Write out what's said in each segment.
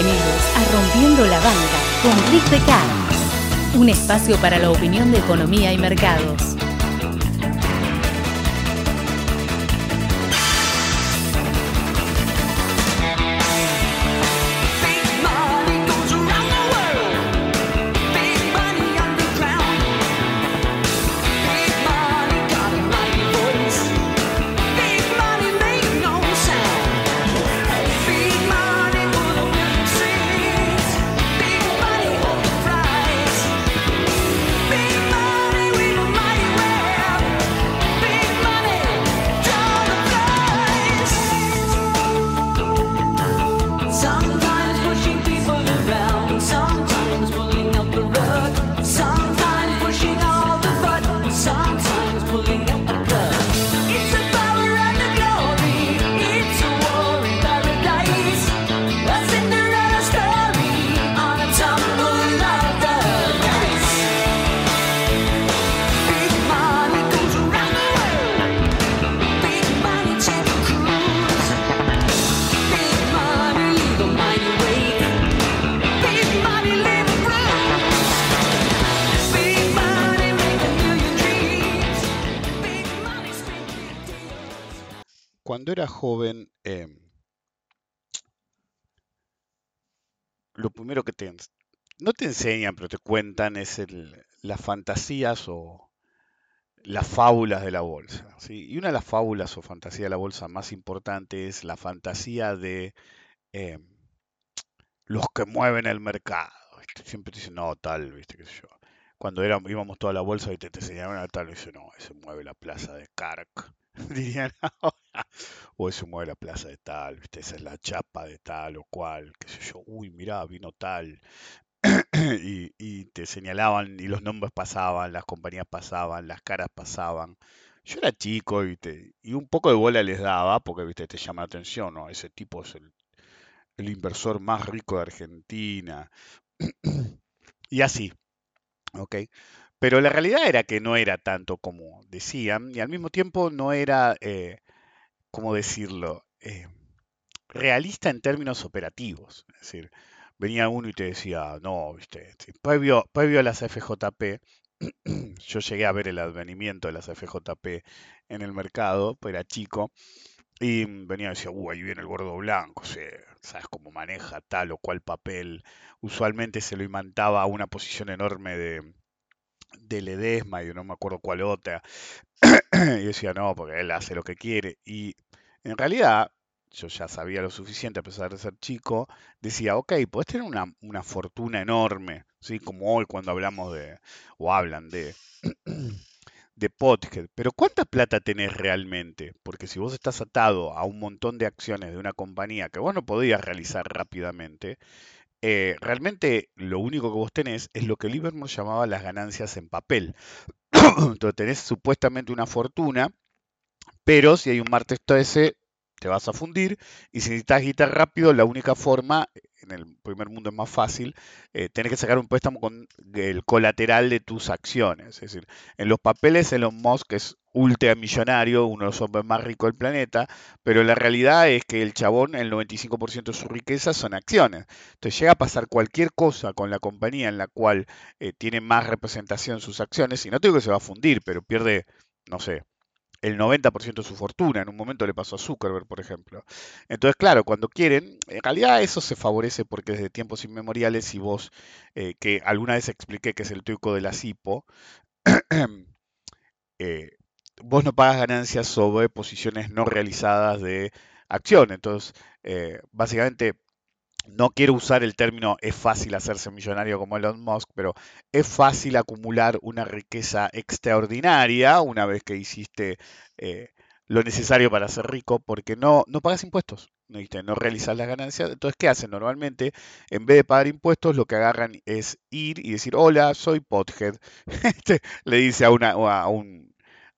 Bienvenidos a Rompiendo la Banca con Rick Decar, un espacio para la opinión de economía y mercados. Enseñan, pero te cuentan es las fantasías o las fábulas de la bolsa. Y una de las fábulas o fantasías de la bolsa más importante es la fantasía de em, los que mueven el mercado. Siempre te dicen, no, tal, ¿viste? ¿Qué sé yo? Cuando era- íbamos toda la bolsa y te, te enseñaban a tal, y dicen, no, ese mueve la plaza de Carc. Dirían ahora. O ese mueve la plaza de tal, ¿viste? Esa es la chapa de tal o cual, qué sé yo. Uy, mirá, vino tal. Y, te señalaban y los nombres pasaban, las compañías pasaban, las caras pasaban. Yo era chico y, te, y un poco de bola les daba porque, ¿viste? Te llama la atención, ¿no? Ese tipo es el, el inversor más rico de Argentina. Y así, ¿ok? Pero la realidad era que no era tanto como decían y al mismo tiempo no era, eh, ¿cómo decirlo? Eh, realista en términos operativos. Es decir, venía uno y te decía, no, viste, previo, previo a las FJP, yo llegué a ver el advenimiento de las FJP en el mercado, pues era chico, y venía y decía, uh, ahí viene el gordo blanco, sabes cómo maneja tal o cual papel. Usualmente se lo imantaba a una posición enorme de, de Ledesma y no me acuerdo cuál otra. Y decía, no, porque él hace lo que quiere. Y en realidad, yo ya sabía lo suficiente a pesar de ser chico, decía, ok, podés tener una, una fortuna enorme, ¿sí? Como hoy cuando hablamos de, o hablan de, de Podhead, pero ¿cuánta plata tenés realmente? Porque si vos estás atado a un montón de acciones de una compañía que vos no podías realizar rápidamente, eh, realmente lo único que vos tenés es lo que Livermore llamaba las ganancias en papel. Entonces tenés supuestamente una fortuna, pero si hay un martes 13 te vas a fundir y si necesitas guita rápido, la única forma, en el primer mundo es más fácil, eh, que sacar un préstamo con el colateral de tus acciones. Es decir, en los papeles Elon Musk es ultramillonario, uno de los hombres más ricos del planeta, pero la realidad es que el chabón, el 95% de su riqueza son acciones. Entonces llega a pasar cualquier cosa con la compañía en la cual eh, tiene más representación sus acciones, y no digo que se va a fundir, pero pierde, no sé, el 90% de su fortuna. En un momento le pasó a Zuckerberg, por ejemplo. Entonces, claro, cuando quieren, en realidad eso se favorece porque desde tiempos inmemoriales, si vos, eh, que alguna vez expliqué que es el truco de la CIPO, eh, vos no pagas ganancias sobre posiciones no realizadas de acción. Entonces, eh, básicamente, no quiero usar el término es fácil hacerse millonario como Elon Musk, pero es fácil acumular una riqueza extraordinaria una vez que hiciste eh, lo necesario para ser rico, porque no, no pagas impuestos, ¿no realizas las ganancias. Entonces, ¿qué hacen? Normalmente, en vez de pagar impuestos, lo que agarran es ir y decir, hola, soy Pothead. Le dice a una, a un,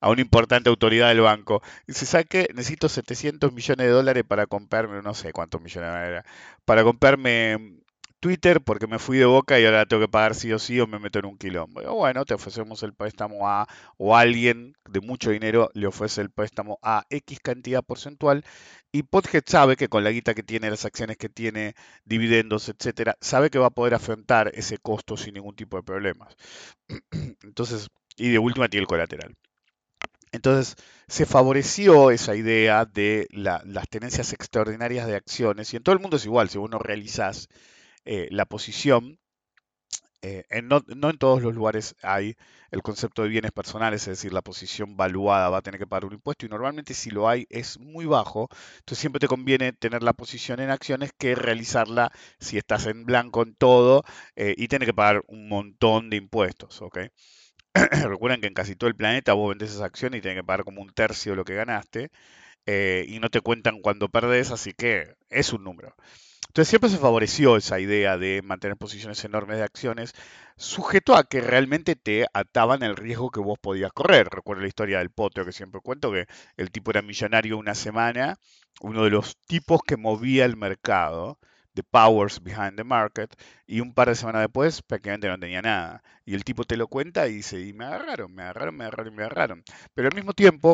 a una importante autoridad del banco. Dice, ¿sabe qué? Necesito 700 millones de dólares para comprarme, no sé cuántos millones era, para comprarme Twitter porque me fui de boca y ahora tengo que pagar sí o sí o me meto en un quilombo. Digo, bueno, te ofrecemos el préstamo a, o alguien de mucho dinero le ofrece el préstamo a X cantidad porcentual y Podhead sabe que con la guita que tiene, las acciones que tiene, dividendos, etcétera, sabe que va a poder afrontar ese costo sin ningún tipo de problemas. Entonces, y de última tiene el colateral. Entonces, se favoreció esa idea de la- las tenencias extraordinarias de acciones, y en todo el mundo es igual, si vos no realizás eh, la posición, eh, en no, no en todos los lugares hay el concepto de bienes personales, es decir, la posición valuada va a tener que pagar un impuesto, y normalmente si lo hay es muy bajo, entonces siempre te conviene tener la posición en acciones que realizarla si estás en blanco en todo eh, y tener que pagar un montón de impuestos, ¿ok? Recuerden que en casi todo el planeta vos vendés esas acciones y tenés que pagar como un tercio de lo que ganaste eh, y no te cuentan cuando perdés, así que es un número. Entonces siempre se favoreció esa idea de mantener posiciones enormes de acciones, sujeto a que realmente te ataban el riesgo que vos podías correr. Recuerdo la historia del potro que siempre cuento, que el tipo era millonario una semana, uno de los tipos que movía el mercado, the powers behind the market, y un par de semanas después prácticamente no tenía nada. Y el tipo te lo cuenta y dice, y me agarraron, me agarraron, me agarraron, me agarraron. Pero al mismo tiempo,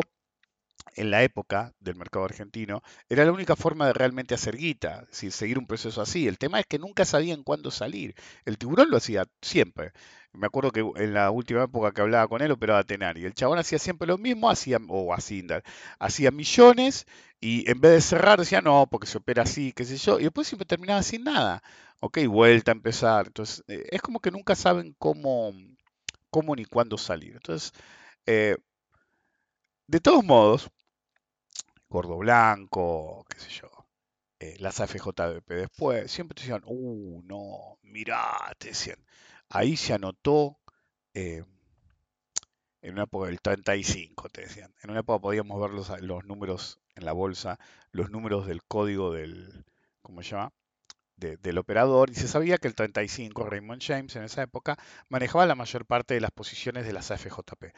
en la época del mercado argentino, era la única forma de realmente hacer guita, decir, seguir un proceso así. El tema es que nunca sabían cuándo salir. El tiburón lo hacía siempre. Me acuerdo que en la última época que hablaba con él operaba Tenari. El chabón hacía siempre lo mismo, hacía, o Asindar, hacía millones y en vez de cerrar decía no, porque se opera así, qué sé yo, y después siempre terminaba sin nada. Ok, vuelta a empezar. Entonces, eh, es como que nunca saben cómo, cómo ni cuándo salir. Entonces, eh, de todos modos, Gordo Blanco, qué sé yo, eh, las AFJBP después, siempre te decían, uh, no, mirá, te decían, ahí se anotó eh, en una época del 35, te decían, en una época podíamos ver los, los números en la bolsa, los números del código del, ¿cómo se llama? de- del operador y se sabía que el 35, Raymond James en esa época, manejaba la mayor parte de las posiciones de las AFJP.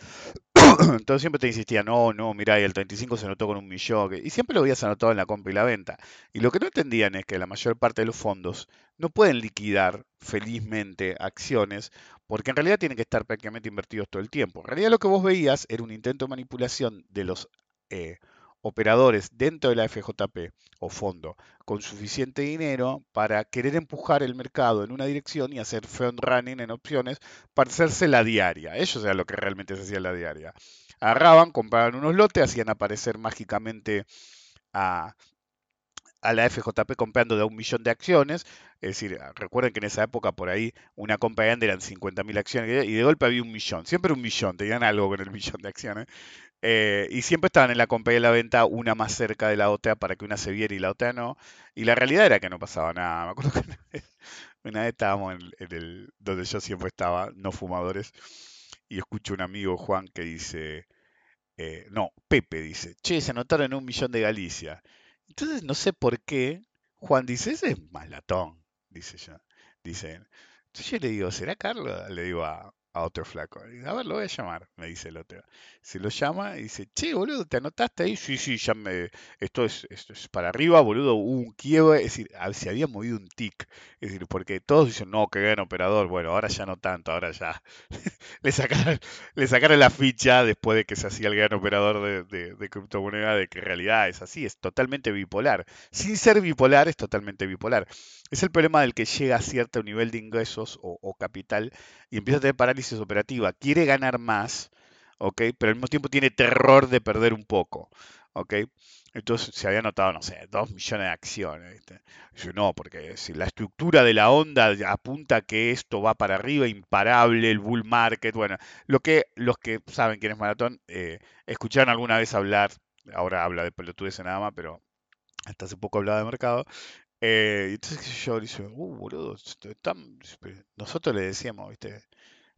Entonces siempre te insistía, no, no, mirá, y el 35 se anotó con un millón, y siempre lo habías anotado en la compra y la venta. Y lo que no entendían es que la mayor parte de los fondos no pueden liquidar felizmente acciones, porque en realidad tienen que estar prácticamente invertidos todo el tiempo. En realidad lo que vos veías era un intento de manipulación de los eh, operadores dentro de la FJP o fondo con suficiente dinero para querer empujar el mercado en una dirección y hacer front running en opciones para hacerse la diaria. Eso era lo que realmente se hacía la diaria. Agarraban, compraban unos lotes, hacían aparecer mágicamente a, la FJP comprando de un millón de acciones. Es decir, recuerden que en esa época por ahí una compra grande eran 50.000 acciones y de golpe había un millón. Siempre un millón, tenían algo con el millón de acciones. Eh, y siempre estaban en la compra y en la venta, una más cerca de la otra para que una se viera y la otra no. Y la realidad era que no pasaba nada. Me acuerdo que una vez, estábamos en, el donde yo siempre estaba, no fumadores, y escucho un amigo Juan que dice, eh, no, Pepe dice, che, se anotaron un millón de Galicia. Entonces no sé por qué Juan dice, ese es más latón, dice yo. Dice, entonces yo le digo, ¿será Carlos? Le digo a, a otro flaco. A ver, lo voy a llamar, me dice el otro. Se lo llama y dice, che, boludo, ¿te anotaste ahí? Sí, sí, ya me... Esto es, esto es para arriba, boludo, hubo un quiebre, es decir, se había movido un tic. Es decir, porque todos dicen, no, qué gran operador. Bueno, ahora ya no tanto, ahora ya le sacaron, le sacaron la ficha después de que se hacía el gran operador de, de, de criptomoneda, de que en realidad es así, es totalmente bipolar. Sin ser bipolar, es totalmente bipolar. Es el problema del que llega a cierto nivel de ingresos o, o capital y empieza a tener parálisis operativa. Quiere ganar más, ¿ok? Pero al mismo tiempo tiene terror de perder un poco, ¿ok? Entonces se había notado, no sé, dos millones de acciones. ¿viste? Dice, no, porque si la estructura de la onda apunta que esto va para arriba, imparable, el bull market, bueno, lo que los que saben quién es Maratón, eh, escucharon alguna vez hablar, ahora habla de pelotudes nada más, pero hasta hace poco hablaba de mercado, eh, entonces yo dice, uh, boludo, nosotros le decíamos, viste,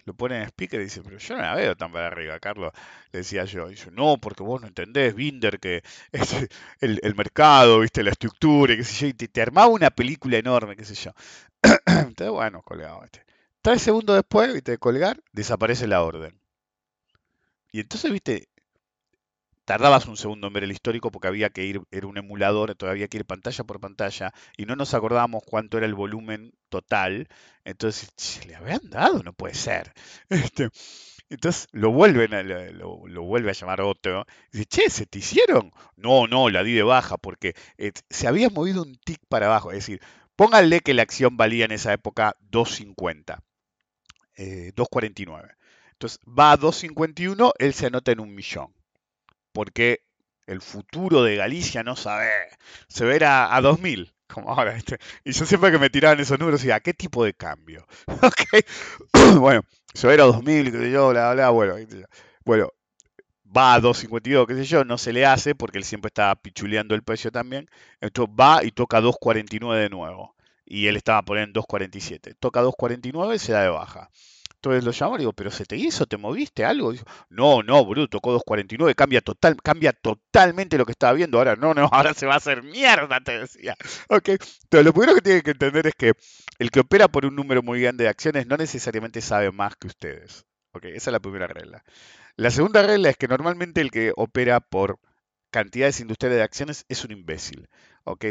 lo pone en speaker y dice, pero yo no la veo tan para arriba, Carlos. Le decía yo, y dice, no, porque vos no entendés, Binder, que es el, el mercado, viste, la estructura, qué sé yo, y te, armaba una película enorme, qué sé yo. Entonces, bueno, colgado, viste. Tres segundos después, viste, de colgar, desaparece la orden. Y entonces, viste, tardabas un segundo en ver el histórico porque había que ir, era un emulador, todavía que ir pantalla por pantalla y no nos acordábamos cuánto era el volumen total. Entonces, "Che, le habían dado, no puede ser. Este, entonces lo vuelven a, lo, vuelve a llamar otro. Y dice, che, ¿se te hicieron? No, no, la di de baja porque eh, se había movido un tic para abajo. Es decir, pónganle que la acción valía en esa época 2.50, eh, 2.49. Entonces va a 2.51, él se anota en un millón. Porque el futuro de Galicia no sabe, se verá a 2.000, como ahora. ¿viste? Y yo siempre que me tiraban esos números decía, ¿qué tipo de cambio? Bueno, se verá a 2.000, qué sé yo, bla, bla, bueno. Bueno, va a 2.52, qué sé yo, no se le hace porque él siempre estaba pichuleando el precio también. Entonces va y toca 2.49 de nuevo. Y él estaba poniendo 2.47. Toca 2.49 y se da de baja. Entonces lo llamo y digo, ¿pero se te hizo? ¿Te moviste algo? No, no, boludo, tocó 2.49, cambia, total, cambia totalmente lo que estaba viendo. Ahora no, no, ahora se va a hacer mierda, te decía. Ok, entonces lo primero que tienen que entender es que el que opera por un número muy grande de acciones no necesariamente sabe más que ustedes. Ok, esa es la primera regla. La segunda regla es que normalmente el que opera por cantidades industriales de acciones es un imbécil. ¿ok?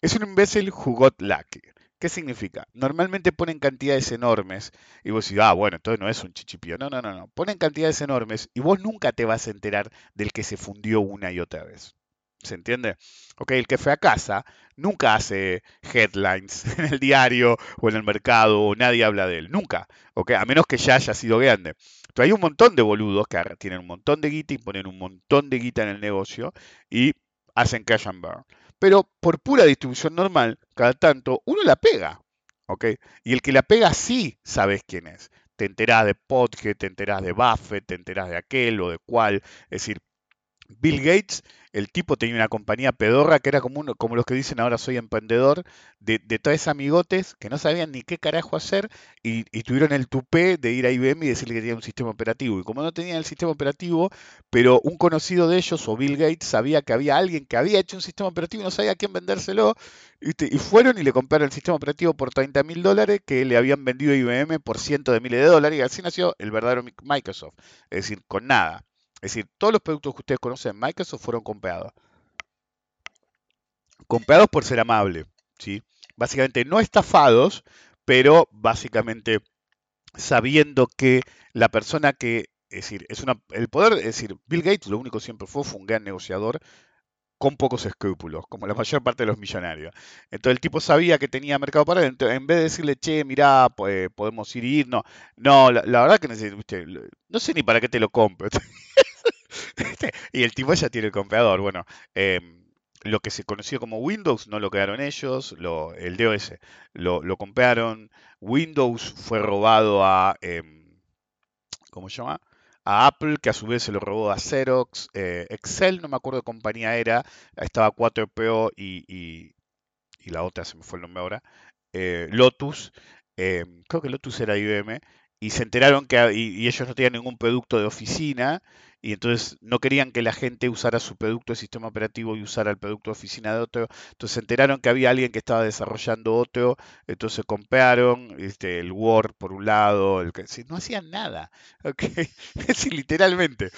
Es un imbécil who got lucky. ¿Qué significa? Normalmente ponen cantidades enormes y vos decís, ah, bueno, entonces no es un chichipío. No, no, no, no. Ponen cantidades enormes y vos nunca te vas a enterar del que se fundió una y otra vez. ¿Se entiende? Ok, el que fracasa nunca hace headlines en el diario o en el mercado o nadie habla de él. Nunca. Ok, a menos que ya haya sido grande. Pero hay un montón de boludos que tienen un montón de guita y ponen un montón de guita en el negocio y hacen cash and burn. Pero por pura distribución normal, cada tanto, uno la pega. ¿ok? Y el que la pega sí sabes quién es. Te enterás de Podge, te enterás de Buffett, te enterás de aquel o de cual. Es decir, Bill Gates, el tipo tenía una compañía pedorra que era como, uno, como los que dicen ahora soy emprendedor, de, de tres amigotes que no sabían ni qué carajo hacer y, tuvieron el tupé de ir a IBM y decirle que tenían un sistema operativo. Y como no tenían el sistema operativo, pero un conocido de ellos o Bill Gates sabía que había alguien que había hecho un sistema operativo y no sabía a quién vendérselo, y fueron y le compraron el sistema operativo por 30 mil dólares que le habían vendido a IBM por cientos de miles de dólares y así nació el verdadero Mi- Microsoft. Es decir, con nada. Es decir, todos los productos que ustedes conocen en Microsoft fueron comprados. Comprados por ser amable, ¿sí? Básicamente no estafados, pero básicamente sabiendo que la persona que, es decir, es una, el poder, es decir, Bill Gates lo único siempre fue, fue un gran negociador con pocos escrúpulos, como la mayor parte de los millonarios. Entonces el tipo sabía que tenía mercado para él, entonces, en vez de decirle, che, mirá, pues, podemos ir y ir, no, no, la, verdad que viste, lo- no sé ni para qué te lo compro. y el tipo ya tiene el comprador. Bueno, em, lo que se conoció como Windows no lo quedaron ellos, lo, el DOS lo, lo compraron. Windows fue robado a, em, ¿cómo se llama? A Apple, que a su vez se lo robó a Xerox. eh, Excel, no me acuerdo de compañía era, estaba 4PO y, y, la otra se me fue el nombre ahora. eh, Lotus, eh, creo que Lotus era IBM, y se enteraron que y ellos no tenían ningún producto de oficina, y entonces no querían que la gente usara su producto de sistema operativo y usara el producto de oficina de otro. Entonces se enteraron que había alguien que estaba desarrollando otro, entonces compraron este, el Word por un lado, el que, no hacían nada, ¿ok? Es literalmente.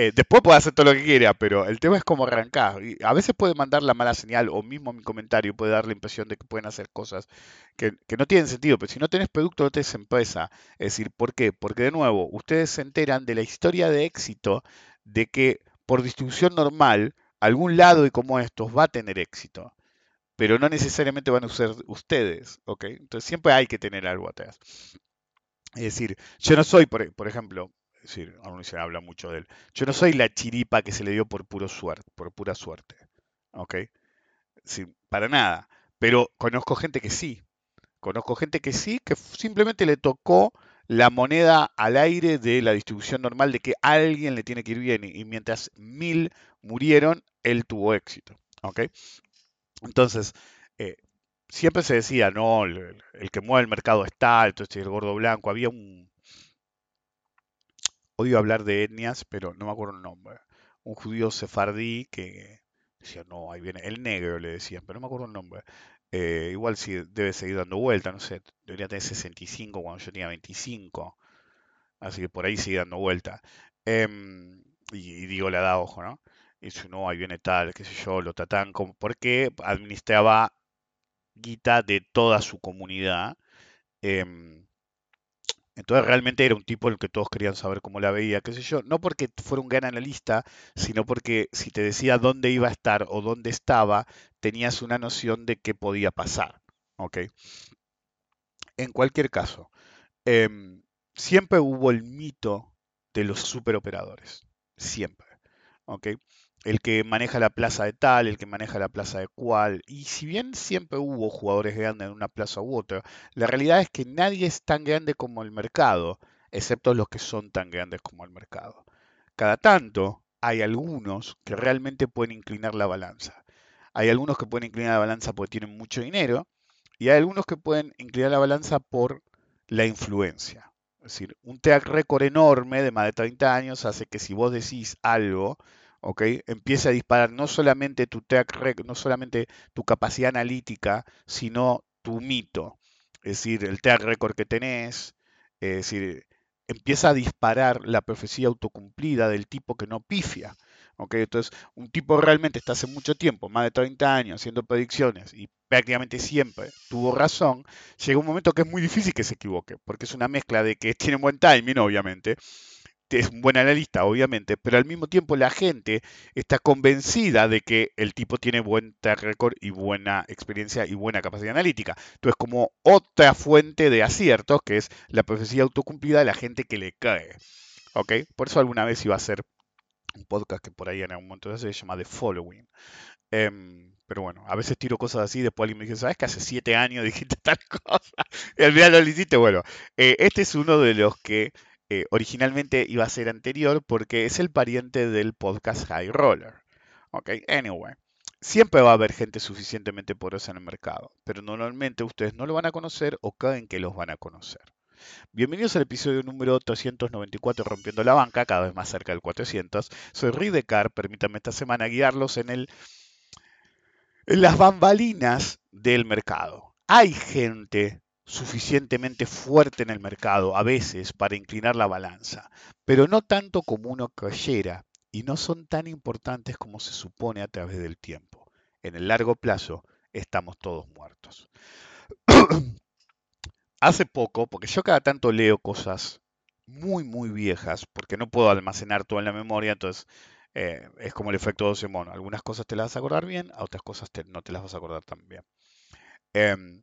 Eh, después puede hacer todo lo que quiera, pero el tema es cómo arrancar. Y a veces puede mandar la mala señal, o mismo mi comentario puede dar la impresión de que pueden hacer cosas que, no tienen sentido. Pero si no tenés producto, no tenés empresa. Es decir, ¿por qué? Porque de nuevo, ustedes se enteran de la historia de éxito de que por distribución normal, algún lado y como estos va a tener éxito. Pero no necesariamente van a ser ustedes. Entonces siempre hay que tener algo atrás. Es decir, yo no soy, por ejemplo, aún se habla mucho de él, yo no soy la chiripa que se le dio por puro suerte, por pura suerte, ¿ok? Sí, para nada. Pero conozco gente que sí, conozco gente que sí, que simplemente le tocó la moneda al aire de la distribución normal de que alguien le tiene que ir bien y, mientras mil murieron, él tuvo éxito, ¿ok? Entonces, eh, siempre se decía, no, el, el que mueve el mercado está, entonces el gordo blanco, había un, odio hablar de etnias, pero no me acuerdo el nombre. Un judío sefardí que decía, no, ahí viene el negro, le decían, pero no me acuerdo el nombre. Eh, igual sí debe seguir dando vuelta, no sé, debería tener 65 cuando yo tenía 25, así que por ahí sigue dando vuelta. Em, y, digo la da ojo, ¿no? Y dice, no, ahí viene tal, qué sé yo, lo tratan como, porque administraba guita de toda su comunidad. em, entonces realmente era un tipo el que todos querían saber cómo la veía, qué sé yo, no porque fuera un gran analista, sino porque si te decía dónde iba a estar o dónde estaba, tenías una noción de qué podía pasar, ¿ok? En cualquier caso, em, siempre hubo el mito de los superoperadores, siempre, ¿ok? El que maneja la plaza de tal, el que maneja la plaza de cual, y si bien siempre hubo jugadores grandes en una plaza u otra, la realidad es que nadie es tan grande como el mercado, excepto los que son tan grandes como el mercado. Cada tanto hay algunos que realmente pueden inclinar la balanza. Hay algunos que pueden inclinar la balanza porque tienen mucho dinero y hay algunos que pueden inclinar la balanza por la influencia. Es decir, un track record enorme de más de 30 años hace que si vos decís algo, ¿ok? Empiece a disparar no solamente tu track record, no solamente tu capacidad analítica, sino tu mito. Es decir, el track record que tenés, es decir, empieza a disparar la profecía autocumplida del tipo que no pifia. ¿ok? Entonces, un tipo realmente está hace mucho tiempo, más de 30 años, haciendo predicciones y prácticamente siempre tuvo razón, llega un momento que es muy difícil que se equivoque, porque es una mezcla de que tiene buen timing, obviamente, es un buen analista, obviamente, pero al mismo tiempo la gente está convencida de que el tipo tiene buen track record y buena experiencia y buena capacidad analítica. Entonces, como otra fuente de aciertos, que es la profecía autocumplida de la gente que le cae. ¿Ok? Por eso alguna vez iba a ser un podcast que por ahí en algún momento se llama The Following. Em, pero bueno, a veces tiro cosas así, después alguien me dice, ¿sabes que hace siete años dijiste tal cosa? Y al final lo hiciste. Bueno, eh, este es uno de los que eh, originalmente iba a ser anterior porque es el pariente del podcast High Roller. Ok, anyway. Siempre va a haber gente suficientemente poderosa en el mercado, pero normalmente ustedes no lo van a conocer o creen que los van a conocer. Bienvenidos al episodio número 394 Rompiendo la Banca, cada vez más cerca del 400. Soy Rick Decar, permítanme esta semana guiarlos en, el, en las bambalinas del mercado. Hay gente suficientemente fuerte en el mercado a veces para inclinar la balanza, pero no tanto como uno creyera y no son tan importantes como se supone a través del tiempo. En el largo plazo estamos todos muertos. Hace poco, porque yo cada tanto leo cosas muy, muy viejas, porque no puedo almacenar todo en la memoria, entonces eh, es como el efecto 12 mono. Algunas cosas te las vas a acordar bien, a otras cosas no te las vas a acordar tan bien. Em,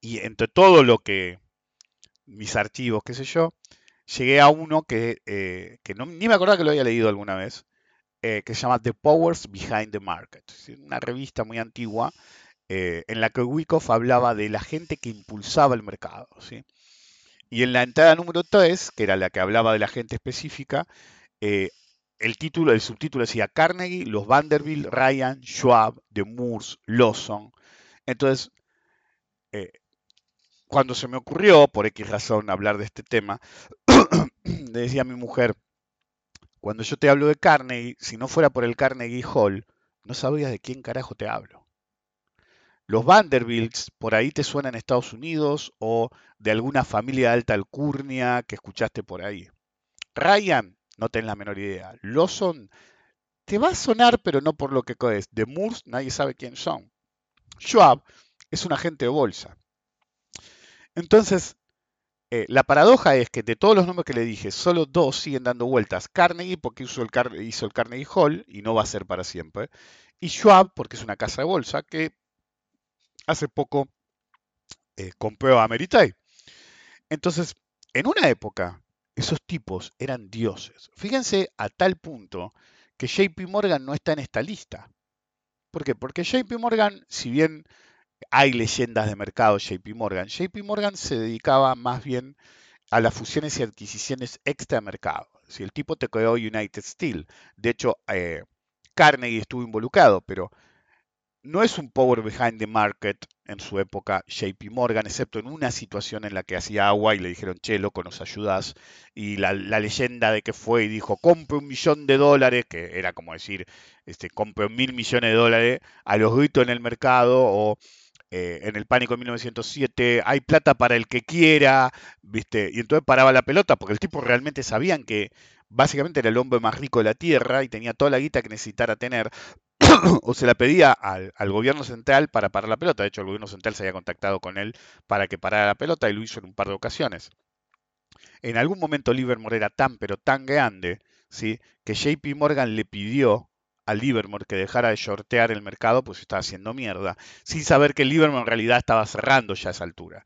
y entre todo lo que, mis archivos, qué sé yo, llegué a uno que, eh, que ni me acordaba que lo había leído alguna vez, eh, que se llama The Powers Behind the Market. Una revista muy antigua eh, en la que Wyckoff hablaba de la gente que impulsaba el mercado. ¿sí? Y en la entrada número 3, que era la que hablaba de la gente específica, el título, el subtítulo decía Carnegie, los Vanderbilt, Ryan, Schwab, de Moores, Lawson. Entonces, eh, cuando se me ocurrió, por X razón, hablar de este tema, le decía a mi mujer, cuando yo te hablo de Carnegie, si no fuera por el Carnegie Hall, no sabrías de quién carajo te hablo. Los Vanderbilts por ahí te suenan en Estados Unidos o de alguna familia de alta alcurnia que escuchaste por ahí. Ryan, no tenés la menor idea. Lawson, te va a sonar, pero no por lo que es. De Moores, nadie sabe quién son. Schwab es un agente de bolsa. Entonces, eh, la paradoja es que de todos los nombres que le dije, solo dos siguen dando vueltas. Carnegie, porque hizo el, Car- hizo Carnegie Hall y no va a ser para siempre. Y Schwab, porque es una casa de bolsa que hace poco eh, compró a Ameritrade. Entonces, en una época, esos tipos eran dioses. Fíjense a tal punto que JP Morgan no está en esta lista. ¿Por qué? Porque JP Morgan, si bien hay leyendas de mercado JP Morgan, JP Morgan se dedicaba más bien a las fusiones y adquisiciones extramercado. Si el tipo te creó United Steel, de hecho, eh, Carnegie estuvo involucrado, pero no es un power behind the market en su época JP Morgan, excepto en una situación en la que hacía agua y le dijeron, che, loco, nos ayudas. Y la, leyenda de que fue y dijo, compre un millón de dólares, que era como decir, este, compre mil millones de dólares a los gritos en el mercado o eh, en el pánico de 1907, hay plata para el que quiera, ¿viste? Y entonces paraba la pelota porque el tipo realmente sabían que básicamente era el hombre más rico de la Tierra y tenía toda la guita que necesitara tener, o se la pedía al, al gobierno central para parar la pelota. De hecho, el gobierno central se había contactado con él para que parara la pelota y lo hizo en un par de ocasiones. En algún momento Livermore era tan, pero tan grande, ¿sí? que JP Morgan le pidió a Livermore que dejara de shortear el mercado, pues estaba haciendo mierda, sin saber que Livermore en realidad estaba cerrando ya a esa altura.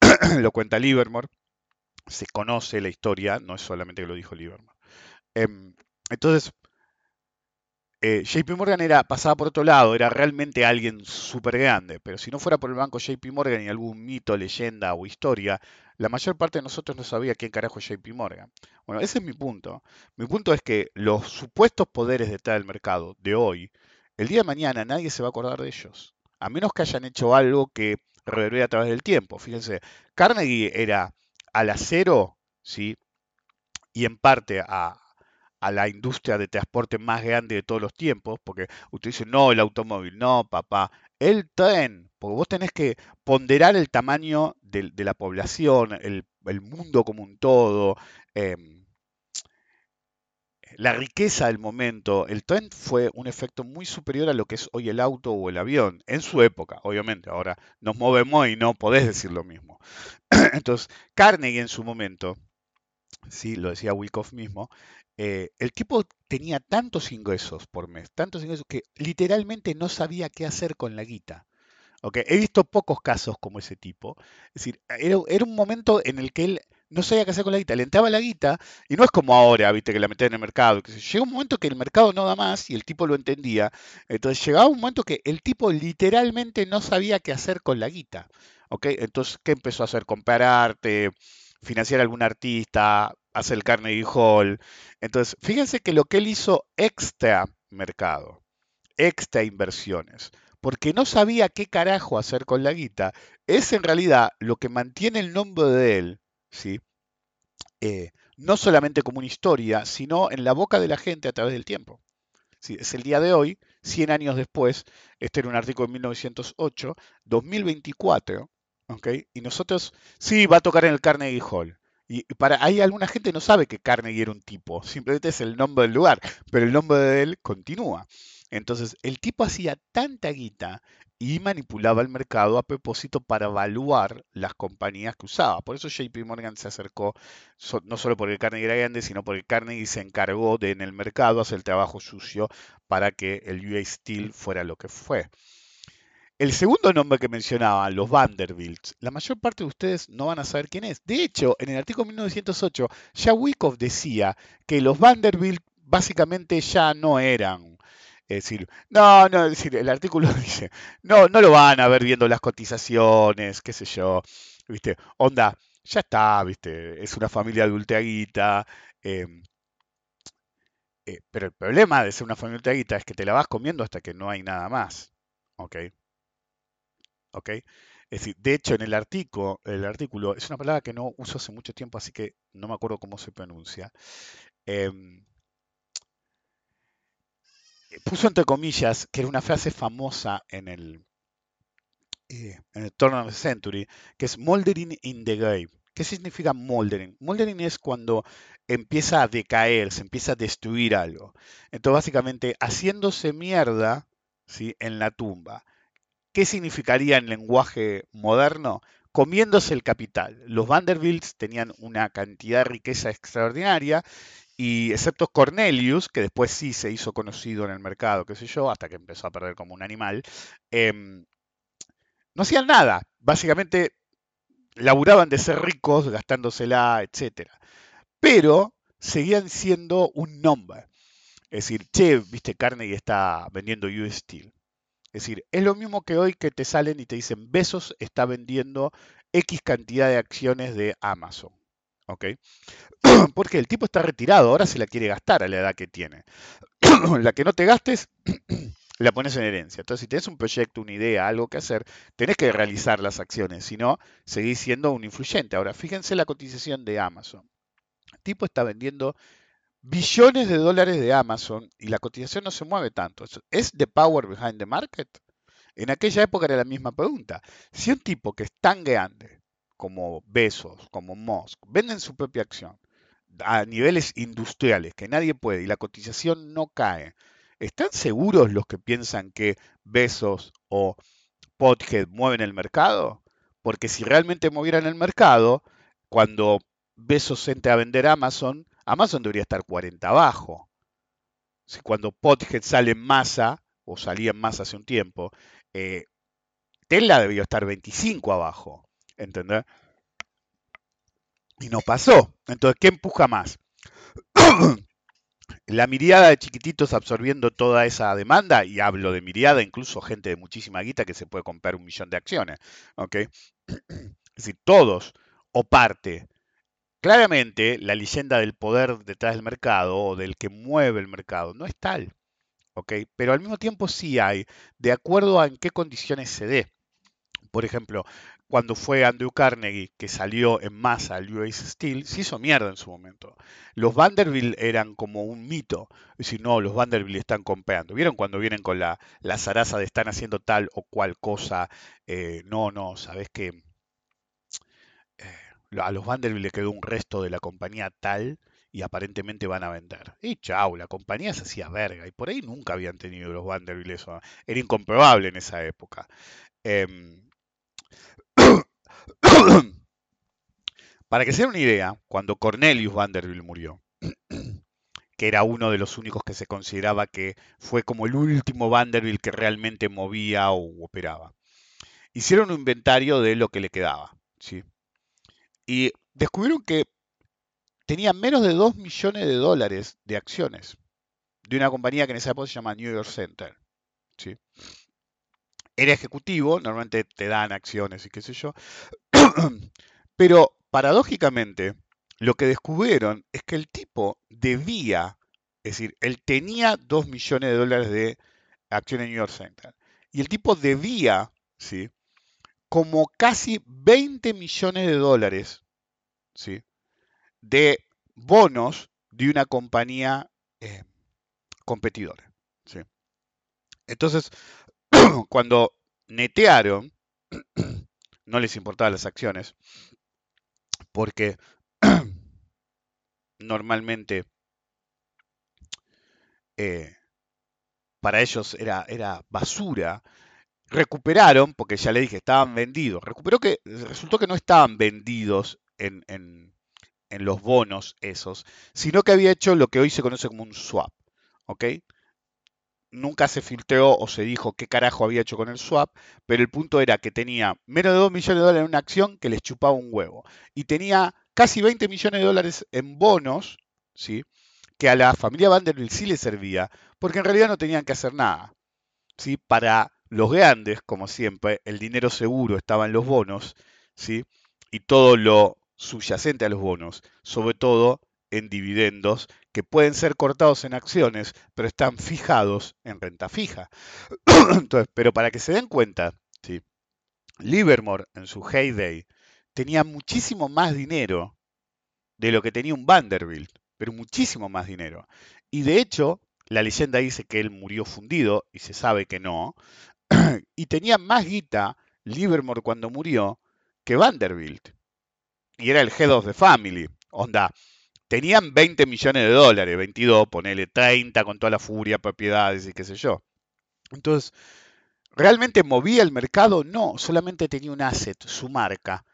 lo cuenta Livermore, se conoce la historia, no es solamente que lo dijo Livermore. Em, entonces, eh, JP Morgan era, pasaba por otro lado, era realmente alguien súper grande, pero si no fuera por el banco JP Morgan y algún mito, leyenda o historia, la mayor parte de nosotros no sabía quién carajo es JP Morgan. Bueno, ese es mi punto. Mi punto es que los supuestos poderes detrás del mercado de hoy, el día de mañana nadie se va a acordar de ellos, a menos que hayan hecho algo que reverbere a través del tiempo. Fíjense, Carnegie era al acero, ¿sí? y en parte a, a la industria de transporte más grande de todos los tiempos, porque usted dice, no, el automóvil, no, papá, el tren, porque vos tenés que ponderar el tamaño de, la población, el, mundo como un todo, eh, la riqueza del momento. El tren fue un efecto muy superior a lo que es hoy el auto o el avión, en su época, obviamente. Ahora nos movemos y no podés decir lo mismo. Entonces, Carnegie en su momento, sí, lo decía Wyckoff mismo, eh, el tipo tenía tantos ingresos por mes, tantos ingresos que literalmente no sabía qué hacer con la guita. Okay. He visto pocos casos como ese tipo. Es decir, era, un momento en el que él no sabía qué hacer con la guita. Le entraba la guita y no es como ahora, viste, que la metían en el mercado. Llega un momento que el mercado no da más y el tipo lo entendía. Entonces llegaba un momento que el tipo literalmente no sabía qué hacer con la guita. Okay. Entonces, ¿qué empezó a hacer? Comprar arte, financiar a algún artista, hace el Carnegie Hall. Entonces, fíjense que lo que él hizo extra mercado, extra inversiones, porque no sabía qué carajo hacer con la guita, es en realidad lo que mantiene el nombre de él, ¿sí? Eh, no solamente como una historia, sino en la boca de la gente a través del tiempo. ¿Sí? Es el día de hoy, 100 años después, este era un artículo de 1908, 2024, ¿ok? Y nosotros, sí, va a tocar en el Carnegie Hall. Y para ahí alguna gente no sabe que Carnegie era un tipo, simplemente es el nombre del lugar, pero el nombre de él continúa. Entonces, el tipo hacía tanta guita y manipulaba el mercado a propósito para evaluar las compañías que usaba. Por eso JP Morgan se acercó, no solo porque Carnegie era grande, sino porque Carnegie se encargó de en el mercado hacer el trabajo sucio para que el US Steel fuera lo que fue. El segundo nombre que mencionaba, los Vanderbilts, la mayor parte de ustedes no van a saber quién es. De hecho, en el artículo 1908, ya Wyckoff decía que los Vanderbilt básicamente ya no eran. Es decir, no, no, es decir, el artículo dice, no, no lo van a ver viendo las cotizaciones, qué sé yo, viste, onda, ya está, viste, es una familia adulteaguita, eh, eh, pero el problema de ser una familia adulteaguita es que te la vas comiendo hasta que no hay nada más, ¿ok? ¿Ok? Es decir, de hecho, en el artículo, el artículo, es una palabra que no uso hace mucho tiempo, así que no me acuerdo cómo se pronuncia. Eh, puso entre comillas que era una frase famosa en el, eh, Turn of the Century, que es moldering in the grave. ¿Qué significa moldering? Moldering es cuando empieza a decaer, se empieza a destruir algo. Entonces, básicamente, haciéndose mierda ¿sí? en la tumba. ¿Qué significaría en lenguaje moderno? Comiéndose el capital. Los Vanderbilts tenían una cantidad de riqueza extraordinaria y excepto Cornelius, que después sí se hizo conocido en el mercado, qué sé yo, hasta que empezó a perder como un animal, eh, no hacían nada. Básicamente laburaban de ser ricos, gastándosela, etc. Pero seguían siendo un nombre. Es decir, che, viste, Carnegie está vendiendo US Steel. Es decir, es lo mismo que hoy que te salen y te dicen, Besos está vendiendo X cantidad de acciones de Amazon. ¿Ok? Porque el tipo está retirado, ahora se la quiere gastar a la edad que tiene. la que no te gastes, la pones en herencia. Entonces, si tienes un proyecto, una idea, algo que hacer, tenés que realizar las acciones, si no, seguís siendo un influyente. Ahora, fíjense la cotización de Amazon. El tipo está vendiendo billones de dólares de Amazon y la cotización no se mueve tanto. ¿Es the power behind the market? En aquella época era la misma pregunta. Si un tipo que es tan grande como Besos, como Musk, venden su propia acción, a niveles industriales, que nadie puede y la cotización no cae, ¿están seguros los que piensan que Besos o Pothead mueven el mercado? Porque si realmente movieran el mercado, cuando Besos entre a vender Amazon, Amazon debería estar 40 abajo. Si cuando Pothead sale en masa, o salía en masa hace un tiempo, eh, Tesla debió estar 25 abajo. ¿Entendés? Y no pasó. Entonces, ¿qué empuja más? la miriada de chiquititos absorbiendo toda esa demanda, y hablo de miriada, incluso gente de muchísima guita que se puede comprar un millón de acciones. ¿ok? Es decir, todos o parte. Claramente, la leyenda del poder detrás del mercado o del que mueve el mercado no es tal. ¿ok? Pero al mismo tiempo sí hay, de acuerdo a en qué condiciones se dé. Por ejemplo, cuando fue Andrew Carnegie, que salió en masa al US Steel, se hizo mierda en su momento. Los Vanderbilt eran como un mito. Es decir, no, los Vanderbilt están comprando. ¿Vieron cuando vienen con la, la zaraza de están haciendo tal o cual cosa? Eh, no, no, sabes que a los Vanderbilt le quedó un resto de la compañía tal y aparentemente van a vender. Y chau, la compañía se hacía verga. Y por ahí nunca habían tenido los Vanderbilt eso. Era incomprobable en esa época. Em, Para que se den una idea, cuando Cornelius Vanderbilt murió, que era uno de los únicos que se consideraba que fue como el último Vanderbilt que realmente movía o operaba, hicieron un inventario de lo que le quedaba. ¿sí? Y descubrieron que tenía menos de 2 millones de dólares de acciones de una compañía que en esa época se llama New York Center. ¿sí? Era ejecutivo, normalmente te dan acciones y qué sé yo, pero paradójicamente lo que descubrieron es que el tipo debía, es decir, él tenía 2 millones de dólares de acciones en New York Center y el tipo debía, ¿sí? Como casi 20 millones de dólares ¿sí? de bonos de una compañía eh, competidora. ¿sí? Entonces, cuando netearon, no les importaban las acciones, porque normalmente eh, para ellos era, era basura. Recuperaron, porque ya le dije, estaban vendidos. Recuperó que resultó que no estaban vendidos en, en, en los bonos esos, sino que había hecho lo que hoy se conoce como un swap. ¿Ok? nunca se filtró o se dijo qué carajo había hecho con el swap, pero el punto era que tenía menos de 2 millones de dólares en una acción que les chupaba un huevo. Y tenía casi 20 millones de dólares en bonos, ¿sí? que a la familia Vanderbilt sí le servía, porque en realidad no tenían que hacer nada. ¿sí? Para los grandes, como siempre, el dinero seguro estaba en los bonos, ¿sí? y todo lo subyacente a los bonos, sobre todo en dividendos que pueden ser cortados en acciones, pero están fijados en renta fija. Entonces, pero para que se den cuenta, ¿sí? Livermore en su heyday tenía muchísimo más dinero de lo que tenía un Vanderbilt, pero muchísimo más dinero. Y de hecho, la leyenda dice que él murió fundido, y se sabe que no, y tenía más guita Livermore cuando murió que Vanderbilt. Y era el head of the family. Onda, tenían 20 millones de dólares, 22, ponele 30 con toda la furia, propiedades y qué sé yo. Entonces, ¿realmente movía el mercado? No, solamente tenía un asset, su marca.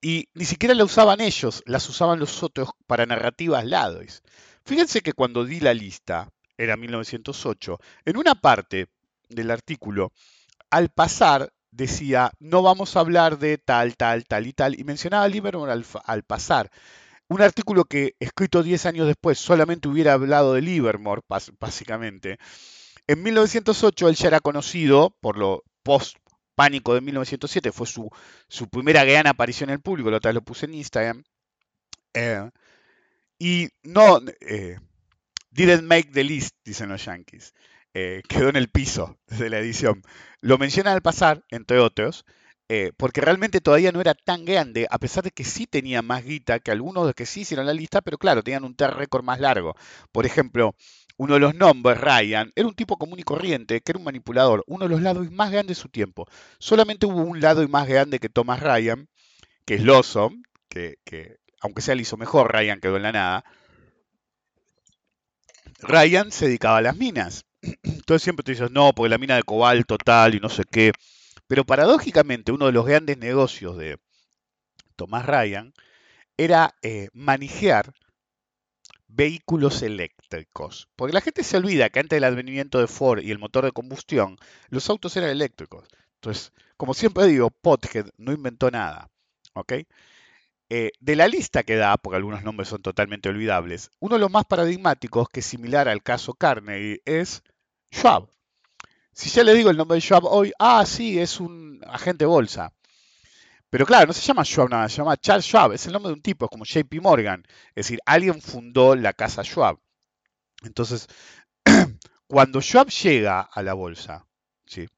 Y ni siquiera la usaban ellos, las usaban los otros para narrativas lados. Fíjense que cuando di la lista, era 1908, en una parte del artículo, al pasar decía, no vamos a hablar de tal, tal, tal y tal, y mencionaba a Livermore al, pasar un artículo que escrito 10 años después solamente hubiera hablado de Livermore, básicamente. En 1908 él ya era conocido por lo post pánico de 1907, fue su, su primera gran aparición en el público, la otra vez lo puse en Instagram. Eh, y no, eh, didn't make the list, dicen los yankees. Eh, quedó en el piso desde la edición. Lo mencionan al pasar, entre otros, eh, porque realmente todavía no era tan grande, a pesar de que sí tenía más guita que algunos de que sí hicieron la lista, pero claro, tenían un récord más largo. Por ejemplo, uno de los nombres, Ryan, era un tipo común y corriente, que era un manipulador, uno de los lados más grandes de su tiempo. Solamente hubo un lado más grande que Thomas Ryan, que es Lawson, que, que aunque sea le hizo mejor, Ryan quedó en la nada. Ryan se dedicaba a las minas. Entonces siempre te dices, no, porque la mina de cobalto tal y no sé qué. Pero paradójicamente, uno de los grandes negocios de Tomás Ryan era eh, manejar vehículos eléctricos. Porque la gente se olvida que antes del advenimiento de Ford y el motor de combustión, los autos eran eléctricos. Entonces, como siempre digo, Pothead no inventó nada. ¿ok? Eh, de la lista que da, porque algunos nombres son totalmente olvidables, uno de los más paradigmáticos, que es similar al caso Carnegie, es Schwab. Si ya le digo el nombre de Schwab hoy, ah, sí, es un agente bolsa. Pero claro, no se llama Schwab nada, se llama Charles Schwab, es el nombre de un tipo, es como JP Morgan. Es decir, alguien fundó la casa Schwab. Entonces, cuando Schwab llega a la bolsa, ¿sí?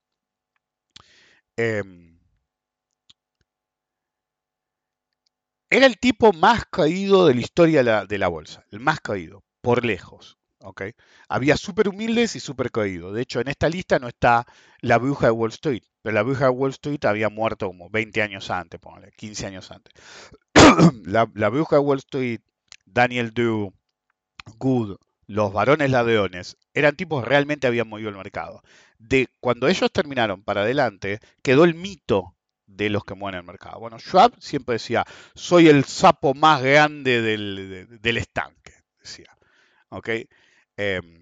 Em, era el tipo más caído de la historia de la bolsa, el más caído, por lejos. ¿Ok? Había súper humildes y súper caídos. De hecho, en esta lista no está la bruja de Wall Street, pero la bruja de Wall Street había muerto como 20 años antes, ponle, 15 años antes. la, bruja de Wall Street, Daniel Drew, Good, los varones ladrones, eran tipos que realmente habían movido el mercado. De cuando ellos terminaron para adelante, quedó el mito de los que mueven el mercado. Bueno, Schwab siempre decía, soy el sapo más grande del, de- del estanque, decía. ¿Ok? Em,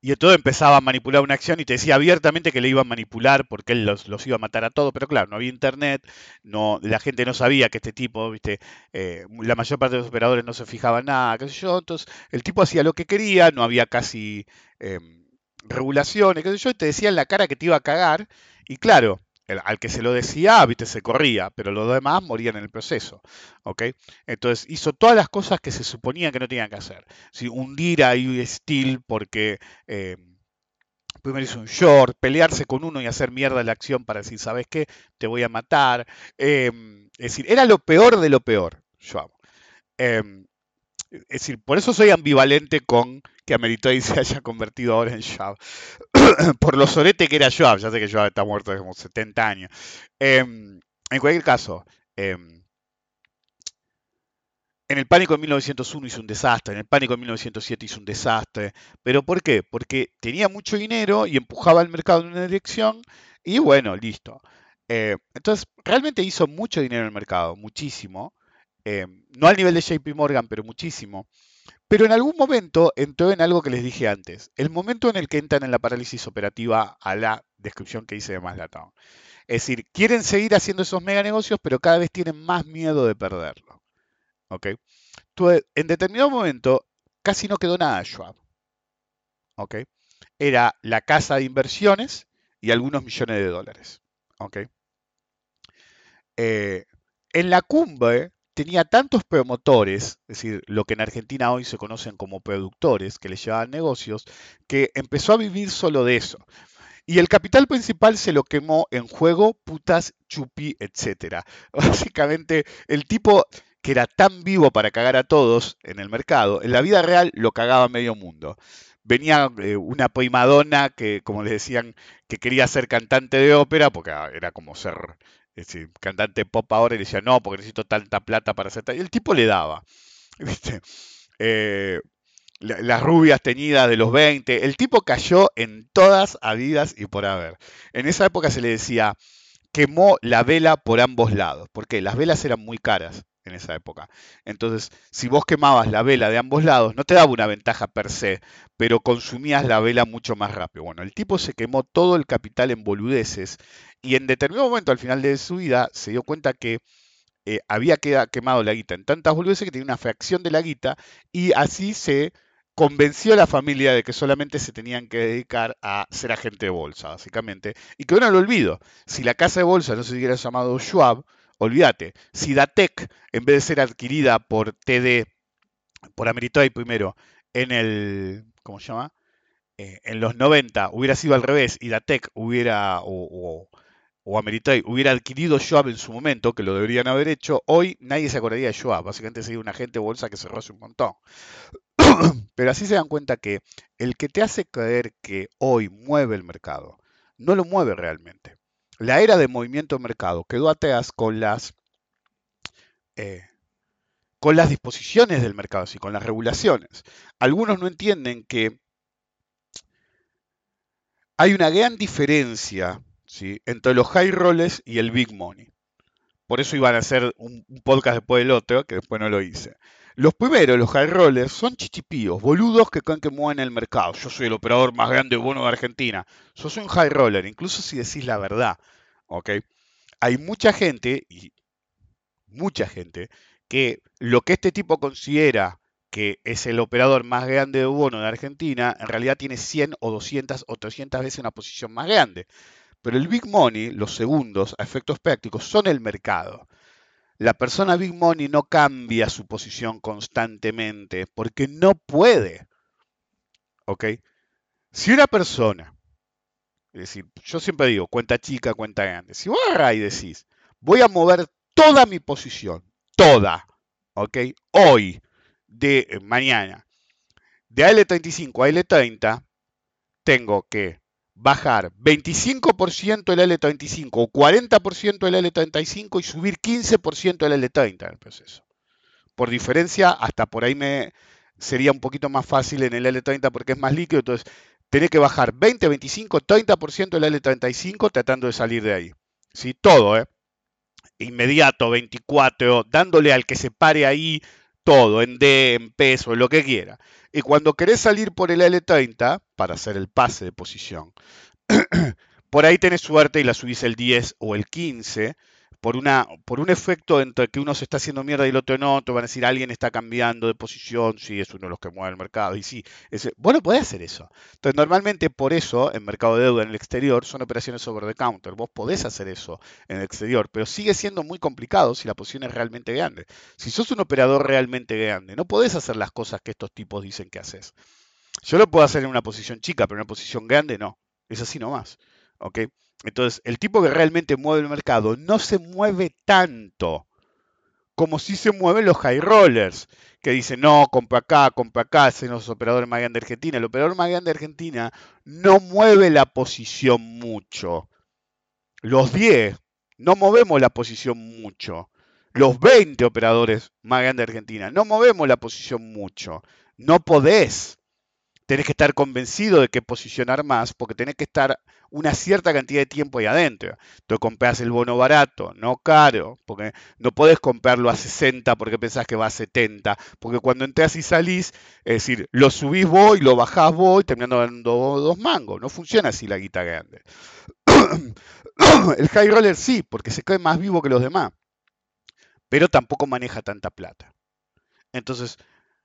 y entonces empezaba a manipular una acción y te decía abiertamente que le iba a manipular porque él los, los iba a matar a todos, pero claro, no había internet, no, la gente no sabía que este tipo, viste, eh, la mayor parte de los operadores no se fijaban nada, qué sé yo, entonces el tipo hacía lo que quería, no había casi em, regulaciones, qué sé yo, y te decía en la cara que te iba a cagar, y claro, al que se lo decía, viste, se corría, pero los demás morían en el proceso, ¿ok? Entonces hizo todas las cosas que se suponían que no tenían que hacer. Hundir a US Steel porque eh, primero hizo un short, pelearse con uno y hacer mierda la acción para decir, ¿sabes qué? Te voy a matar. Eh, es decir, era lo peor de lo peor, Schwab. Eh, es decir, por eso soy ambivalente con que Ameritrade se haya convertido ahora en Schwab. por lo sorete que era Schwab. Ya sé que Schwab está muerto hace como 70 años. Eh, en cualquier caso, eh, en el pánico de 1901 hizo un desastre, en el pánico de 1907 hizo un desastre. ¿Pero por qué? Porque tenía mucho dinero y empujaba el mercado en una dirección y bueno, listo. Eh, entonces, realmente hizo mucho dinero en el mercado, muchísimo. Eh, no al nivel de JP Morgan, pero muchísimo. Pero en algún momento entró en algo que les dije antes, el momento en el que entran en la parálisis operativa a la descripción que hice de Maslatown. Es decir, quieren seguir haciendo esos mega negocios, pero cada vez tienen más miedo de perderlo. ¿ok? En determinado momento casi no quedó nada Schwab. ¿ok? Era la casa de inversiones y algunos millones de dólares. ¿ok? Eh, en la cumbre tenía tantos promotores, es decir, lo que en Argentina hoy se conocen como productores, que le llevaban negocios, que empezó a vivir solo de eso. Y el capital principal se lo quemó en juego, putas, chupi, etc. Básicamente, el tipo que era tan vivo para cagar a todos en el mercado, en la vida real lo cagaba medio mundo. Venía eh, una primadona que, como les decían, que quería ser cantante de ópera, porque ah, era como ser es decir, cantante pop ahora y le decía, no, porque necesito tanta plata para hacer tal. Y el tipo le daba. ¿viste? Eh, la- las rubias teñidas de los 20. El tipo cayó en todas habidas y por haber. En esa época se le decía, quemó la vela por ambos lados, porque las velas eran muy caras en esa época. Entonces, si vos quemabas la vela de ambos lados, no te daba una ventaja per se, pero consumías la vela mucho más rápido. Bueno, el tipo se quemó todo el capital en boludeces y en determinado momento, al final de su vida, se dio cuenta que eh, había quemado la guita en tantas boludeces que tenía una fracción de la guita y así se convenció a la familia de que solamente se tenían que dedicar a ser agente de bolsa, básicamente, y que no lo olvido. Si la casa de bolsa no se hubiera llamado Schwab, olvídate. Si Datec, en vez de ser adquirida por TD, por Ameritrade primero, en el, ¿cómo se llama? Eh, en los 90 hubiera sido al revés y Datec hubiera, o, o, hubiera adquirido Schwab en su momento, que lo deberían haber hecho, hoy nadie se acordaría de Schwab. Básicamente sería un agente de bolsa que cerró hace un montón. Pero así se dan cuenta que el que te hace creer que hoy mueve el mercado, no lo mueve realmente. La era de movimiento mercado quedó atrás con las eh, con las disposiciones del mercado, así con las regulaciones. Algunos no entienden que hay una gran diferencia ¿sí? entre los high rollers y el big money. Por eso iban a hacer un, un podcast después del otro, que después no lo hice. Los primeros, los high rollers, son chichipíos, boludos que creen que mueven el mercado. Yo soy el operador más grande y bueno de Argentina. Yo soy un high roller, incluso si decís la verdad. ¿ok? Hay mucha gente, y mucha gente, que lo que este tipo considera que es el operador más grande de bono de Argentina, en realidad tiene 100 o 200 o 300 veces una posición más grande. Pero el Big Money, los segundos a efectos prácticos, son el mercado. La persona Big Money no cambia su posición constantemente porque no puede. ¿Ok? Si una persona, es decir, yo siempre digo, cuenta chica, cuenta grande. Si vos agarrás y decís, voy a mover toda mi posición, toda, ¿ok? Hoy, de eh, mañana, de AL35 a L30, tengo que bajar 25% el L35 o 40% el L35 y subir 15% el L30 en el proceso. Por diferencia, hasta por ahí me sería un poquito más fácil en el L30 porque es más líquido, entonces tenés que bajar 20, 25, 30% el L35 tratando de salir de ahí. ¿Sí? Todo, ¿eh? Inmediato, 24, dándole al que se pare ahí todo, en D, en peso, lo que quiera. Y cuando querés salir por el L30, para hacer el pase de posición, por ahí tenés suerte y la subís el 10 o el 15, por, una, por un efecto entre que uno se está haciendo mierda y el otro no, te van a decir alguien está cambiando de posición, sí, es uno de los que mueve el mercado, y sí, ese, bueno, podés hacer eso. Entonces, normalmente por eso, en mercado de deuda en el exterior, son operaciones over the counter, vos podés hacer eso en el exterior, pero sigue siendo muy complicado si la posición es realmente grande. Si sos un operador realmente grande, no podés hacer las cosas que estos tipos dicen que haces. Yo lo puedo hacer en una posición chica, pero en una posición grande no. Es así nomás. ¿ok? Entonces, el tipo que realmente mueve el mercado no se mueve tanto como si se mueven los high rollers, que dicen, no, compra acá, compra acá, son los operadores más grandes de Argentina. El operador más grande de Argentina no mueve la posición mucho. Los 10 no movemos la posición mucho. Los 20 operadores más grandes de Argentina no movemos la posición mucho. No podés tenés que estar convencido de que posicionar más, porque tenés que estar una cierta cantidad de tiempo ahí adentro. Entonces compras el bono barato, no caro, porque no podés comprarlo a 60 porque pensás que va a 70, porque cuando entras y salís, es decir, lo subís vos y lo bajás vos y terminando dando dos mangos. No funciona así la guita grande. el high roller sí, porque se cae más vivo que los demás, pero tampoco maneja tanta plata. Entonces,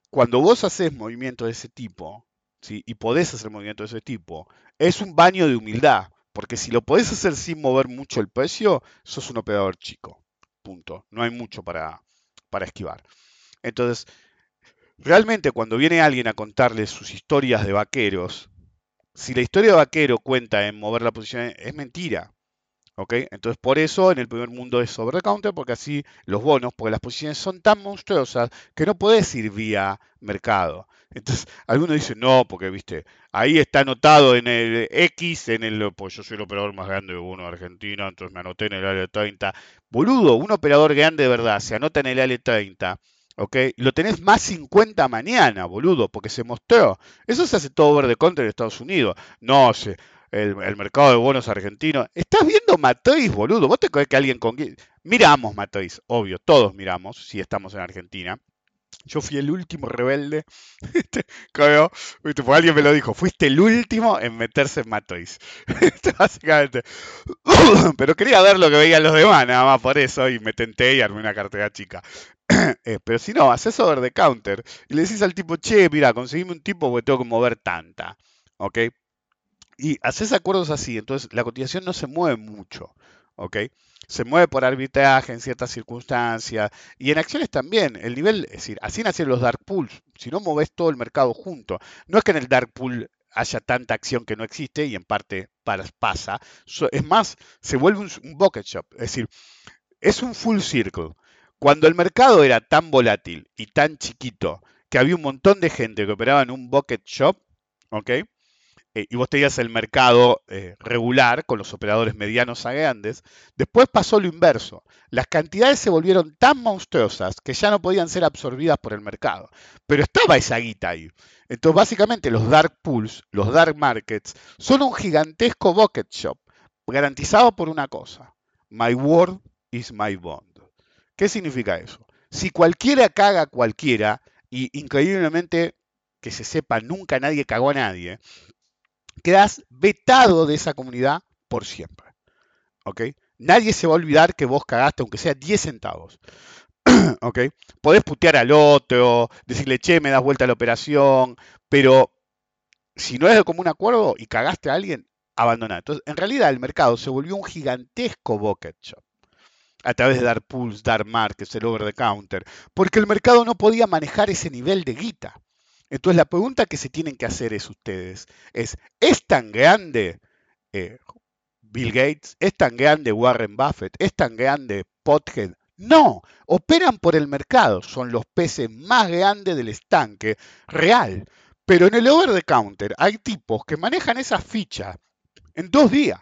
cuando vos haces movimientos de ese tipo, ¿sí? y podés hacer movimientos de ese tipo, es un baño de humildad, porque si lo podés hacer sin mover mucho el precio, sos un operador chico. Punto. No hay mucho para, para esquivar. Entonces, realmente cuando viene alguien a contarle sus historias de vaqueros, si la historia de vaquero cuenta en mover la posición, es mentira. Entonces, por eso en el primer mundo es over the counter, porque así los bonos, porque las posiciones son tan monstruosas que no podés ir vía mercado. Entonces, algunos dicen, no, porque viste, ahí está anotado en el X, en el, pues yo soy el operador más grande de bono de Argentina, entonces me anoté en el área 30. Boludo, un operador grande de verdad se anota en el área 30. ¿ok? Lo tenés más 50 mañana, boludo, porque se mostró. Eso se hace todo over the counter en Estados Unidos. No, se, el, mercado de bonos argentino. ¿Estás viendo Matriz, boludo? ¿Vos te crees que alguien con... Miramos Matriz, obvio, todos miramos, si estamos en Argentina. Yo fui el último rebelde. Creo, alguien me lo dijo, fuiste el último en meterse en Matriz. ¿Viste? Básicamente. Pero quería ver lo que veían los demás, nada más por eso, y me tenté y armé una cartera chica. Eh, pero si no, haces over the counter y le decís al tipo, che, mira, conseguime un tipo porque tengo que mover tanta. ¿Ok? Y haces acuerdos así, entonces la cotización no se mueve mucho, ¿ok? Se mueve por arbitraje en ciertas circunstancias y en acciones también. El nivel, es decir, así nacen los dark pools. Si no moves todo el mercado junto, no es que en el dark pool haya tanta acción que no existe y en parte para- pasa. Es más, se vuelve un, un bucket shop, es decir, es un full circle. Cuando el mercado era tan volátil y tan chiquito que había un montón de gente que operaba en un bucket shop, ¿ok? Eh, y vos tenías el mercado eh, regular con los operadores medianos a grandes, después pasó lo inverso. Las cantidades se volvieron tan monstruosas que ya no podían ser absorbidas por el mercado. Pero estaba esa guita ahí. Entonces, básicamente, los dark pools, los dark markets, son un gigantesco bucket shop, garantizado por una cosa: My word is my bond. ¿Qué significa eso? Si cualquiera caga a cualquiera, y increíblemente que se sepa, nunca nadie cagó a nadie, quedas vetado de esa comunidad por siempre. ¿Ok? Nadie se va a olvidar que vos cagaste, aunque sea 10 centavos. ¿Ok? Podés putear al otro, decirle, che, me das vuelta a la operación, pero si no es de común acuerdo y cagaste a alguien, abandona. Entonces, en realidad el mercado se volvió un gigantesco bucket shop a través de dar pools, dar markets, el over the counter, porque el mercado no podía manejar ese nivel de guita. Entonces la pregunta que se tienen que hacer es ustedes, es, ¿es tan grande eh, Bill Gates? ¿Es tan grande Warren Buffett? ¿Es tan grande Pothead? No, operan por el mercado, son los peces más grandes del estanque real. Pero en el over the counter hay tipos que manejan esa ficha en dos días.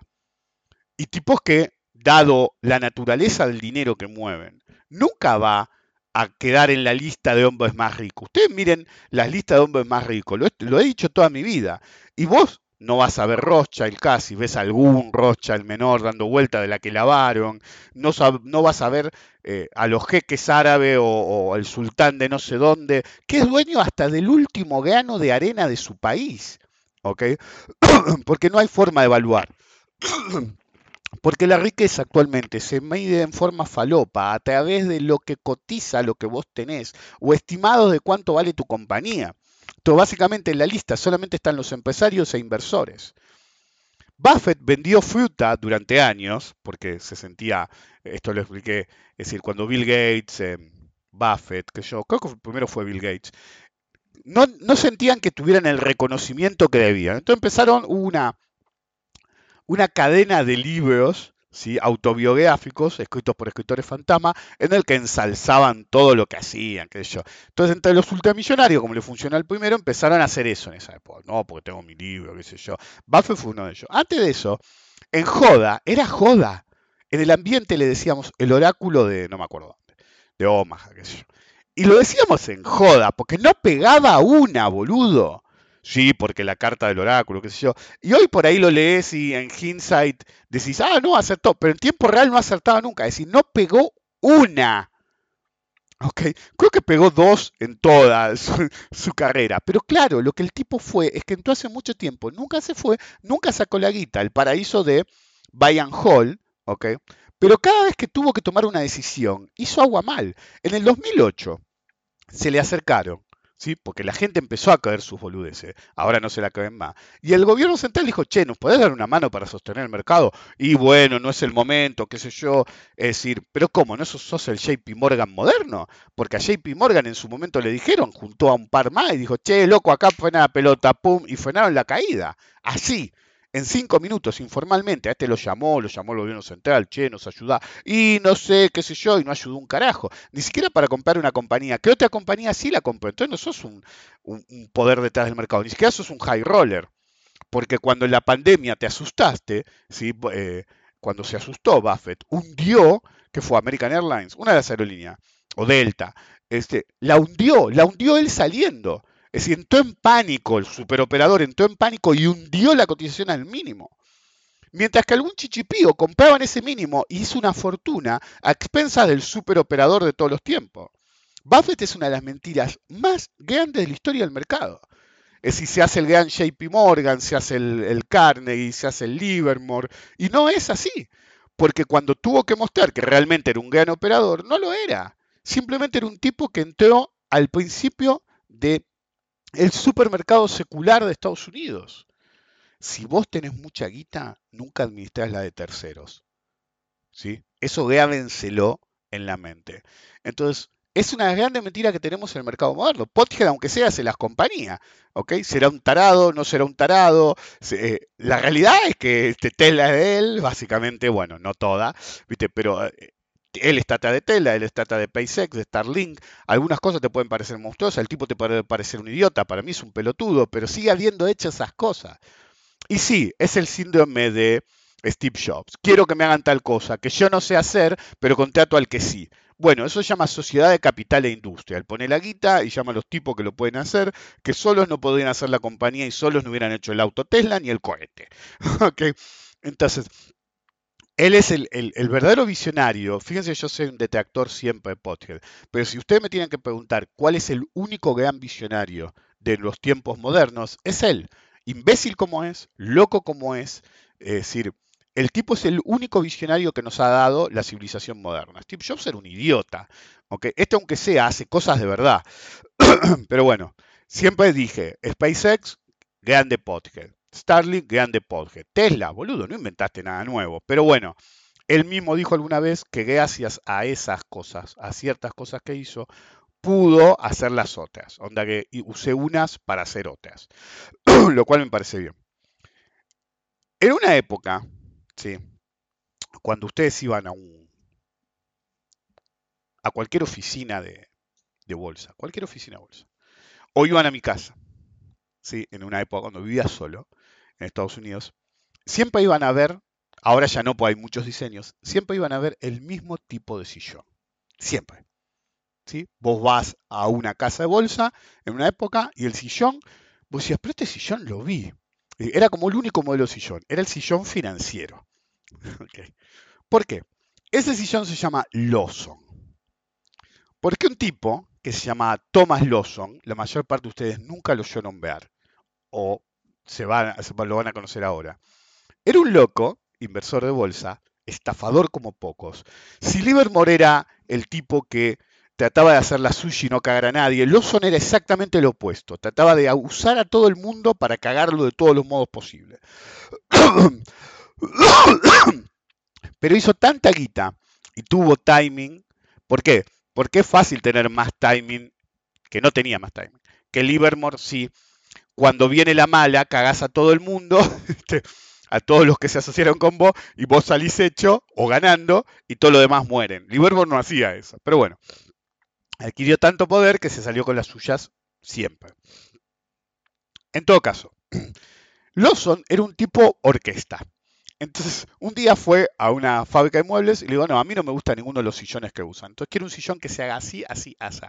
Y tipos que, dado la naturaleza del dinero que mueven, nunca va a quedar en la lista de hombres más ricos. Ustedes miren las listas de hombres más ricos, lo, he- dicho toda mi vida. Y vos no vas a ver Rothschild casi, ves algún Rothschild menor dando vuelta de la que lavaron, no, no vas a ver eh, a los jeques árabes o, el sultán de no sé dónde, que es dueño hasta del último grano de arena de su país. Porque no hay forma de evaluar. Porque la riqueza actualmente se mide en forma falopa a través de lo que cotiza lo que vos tenés o estimados de cuánto vale tu compañía. Entonces, básicamente en la lista solamente están los empresarios e inversores. Buffett vendió fruta durante años porque se sentía, esto lo expliqué, es decir, cuando Bill Gates, eh, Buffett, que yo creo que primero fue Bill Gates, no, no sentían que tuvieran el reconocimiento que debían. Entonces empezaron una una cadena de libros ¿sí? autobiográficos escritos por escritores fantasma en el que ensalzaban todo lo que hacían, qué sé yo. Entonces, entre los ultramillonarios, como le funcionó al primero, empezaron a hacer eso en esa época. No, porque tengo mi libro, qué sé yo. Buffett fue uno de ellos. Antes de eso, en joda, era joda. En el ambiente le decíamos el oráculo de, no me acuerdo dónde, de Omaha, qué sé yo. Y lo decíamos en joda, porque no pegaba una, boludo. Sí, porque la carta del oráculo, qué sé yo. Y hoy por ahí lo lees y en hindsight decís, ah, no, acertó, pero en tiempo real no acertaba nunca. Es decir, no pegó una. Ok, creo que pegó dos en toda su, carrera. Pero claro, lo que el tipo fue es que entró hace mucho tiempo, nunca se fue, nunca sacó la guita, el paraíso de Bayern Hall, ok. Pero cada vez que tuvo que tomar una decisión, hizo agua mal. En el 2008 se le acercaron, ¿sí? porque la gente empezó a caer sus boludeces, ahora no se la caen más. Y el gobierno central dijo, che, ¿nos podés dar una mano para sostener el mercado? Y bueno, no es el momento, qué sé yo. Es decir, pero ¿cómo? ¿No sos, el JP Morgan moderno? Porque a JP Morgan en su momento le dijeron, juntó a un par más y dijo, che, loco, acá frena la pelota, pum, y frenaron la caída. Así. En cinco minutos, informalmente, a este lo llamó, lo llamó el gobierno central, che, nos ayuda, y no sé, qué sé yo, y no ayudó un carajo. Ni siquiera para comprar una compañía. ¿Qué otra compañía sí la compró? Entonces no sos un poder detrás del mercado, ni siquiera sos un high roller. Porque cuando en la pandemia te asustaste, ¿sí? Eh, cuando se asustó Buffett, hundió, que fue American Airlines, una de las aerolíneas, o Delta, este, la hundió, la hundió él saliendo. Es decir, entró en pánico, el superoperador entró en pánico y hundió la cotización al mínimo. Mientras que algún chichipío compraba en ese mínimo y hizo una fortuna a expensas del superoperador de todos los tiempos. Buffett es una de las mentiras más grandes de la historia del mercado. Es decir, se hace el gran JP Morgan, se hace el, el Carnegie, se hace el Livermore, y no es así. Porque cuando tuvo que mostrar que realmente era un gran operador, no lo era. Simplemente era un tipo que entró al principio de el supermercado secular de Estados Unidos. Si vos tenés mucha guita, nunca administrás la de terceros. ¿sí? Eso grábenselo en la mente. Entonces, es una grande mentira que tenemos en el mercado moderno. Pothead, aunque sea, se las compañía. ¿ok? Será un tarado, no será un tarado. Eh, la realidad es que este, Tesla es de él, básicamente, bueno, no toda, ¿viste? pero eh, él está atrás de Tesla, él está atrás de SpaceX, de Starlink. Algunas cosas te pueden parecer monstruosas, el tipo te puede parecer un idiota, para mí es un pelotudo, pero sigue habiendo hecho esas cosas. Y sí, es el síndrome de Steve Jobs. Quiero que me hagan tal cosa que yo no sé hacer, pero contrato al que sí. Bueno, eso se llama sociedad de capital e industria. Él pone la guita y llama a los tipos que lo pueden hacer, que solos no podrían hacer la compañía y solos no hubieran hecho el auto Tesla ni el cohete. ¿Ok? Entonces, él es el, verdadero visionario. Fíjense, yo soy un detractor siempre de Pothead. Pero si ustedes me tienen que preguntar cuál es el único gran visionario de los tiempos modernos, es él. Imbécil como es, loco como es. Es decir, el tipo es el único visionario que nos ha dado la civilización moderna. Steve Jobs era un idiota. ¿ok? Este, aunque sea, hace cosas de verdad. Pero bueno, siempre dije, SpaceX, grande Pothead. Starlink, grande Pothead. Tesla, boludo, no inventaste nada nuevo. Pero bueno, él mismo dijo alguna vez que gracias a esas cosas, a ciertas cosas que hizo, pudo hacer las otras. Onda que usé unas para hacer otras. Lo cual me parece bien. En una época, sí, cuando ustedes iban a un a cualquier oficina de, de bolsa, cualquier oficina de bolsa, o iban a mi casa, sí, en una época cuando vivía solo en Estados Unidos, siempre iban a ver, ahora ya no, pues hay muchos diseños, siempre iban a ver el mismo tipo de sillón, siempre. ¿sí? Vos vas a una casa de bolsa en una época y el sillón, vos decías, pero este sillón lo vi. Era como el único modelo de sillón, era el sillón financiero. ¿Por qué? Ese sillón se llama Lawson. Porque un tipo que se llama Thomas Lawson, la mayor parte de ustedes nunca lo oyeron ver, o se van, lo van a conocer ahora, era un loco, inversor de bolsa, estafador como pocos. Si Livermore era el tipo que trataba de hacer la sushi y no cagar a nadie, Lawson era exactamente lo opuesto. Trataba de usar a todo el mundo para cagarlo de todos los modos posibles. Pero hizo tanta guita y tuvo timing. ¿Por qué? Porque es fácil tener más timing que no tenía más timing. Que Livermore sí. Cuando viene la mala, cagás a todo el mundo, este, a todos los que se asociaron con vos, y vos salís hecho o ganando, y todo lo demás mueren. Livermore no hacía eso. Pero bueno, adquirió tanto poder que se salió con las suyas siempre. En todo caso, Lawson era un tipo orquesta. Entonces, un día fue a una fábrica de muebles y le digo, no, a mí no me gusta ninguno de los sillones que usan. Entonces, quiero un sillón que se haga así, así, así.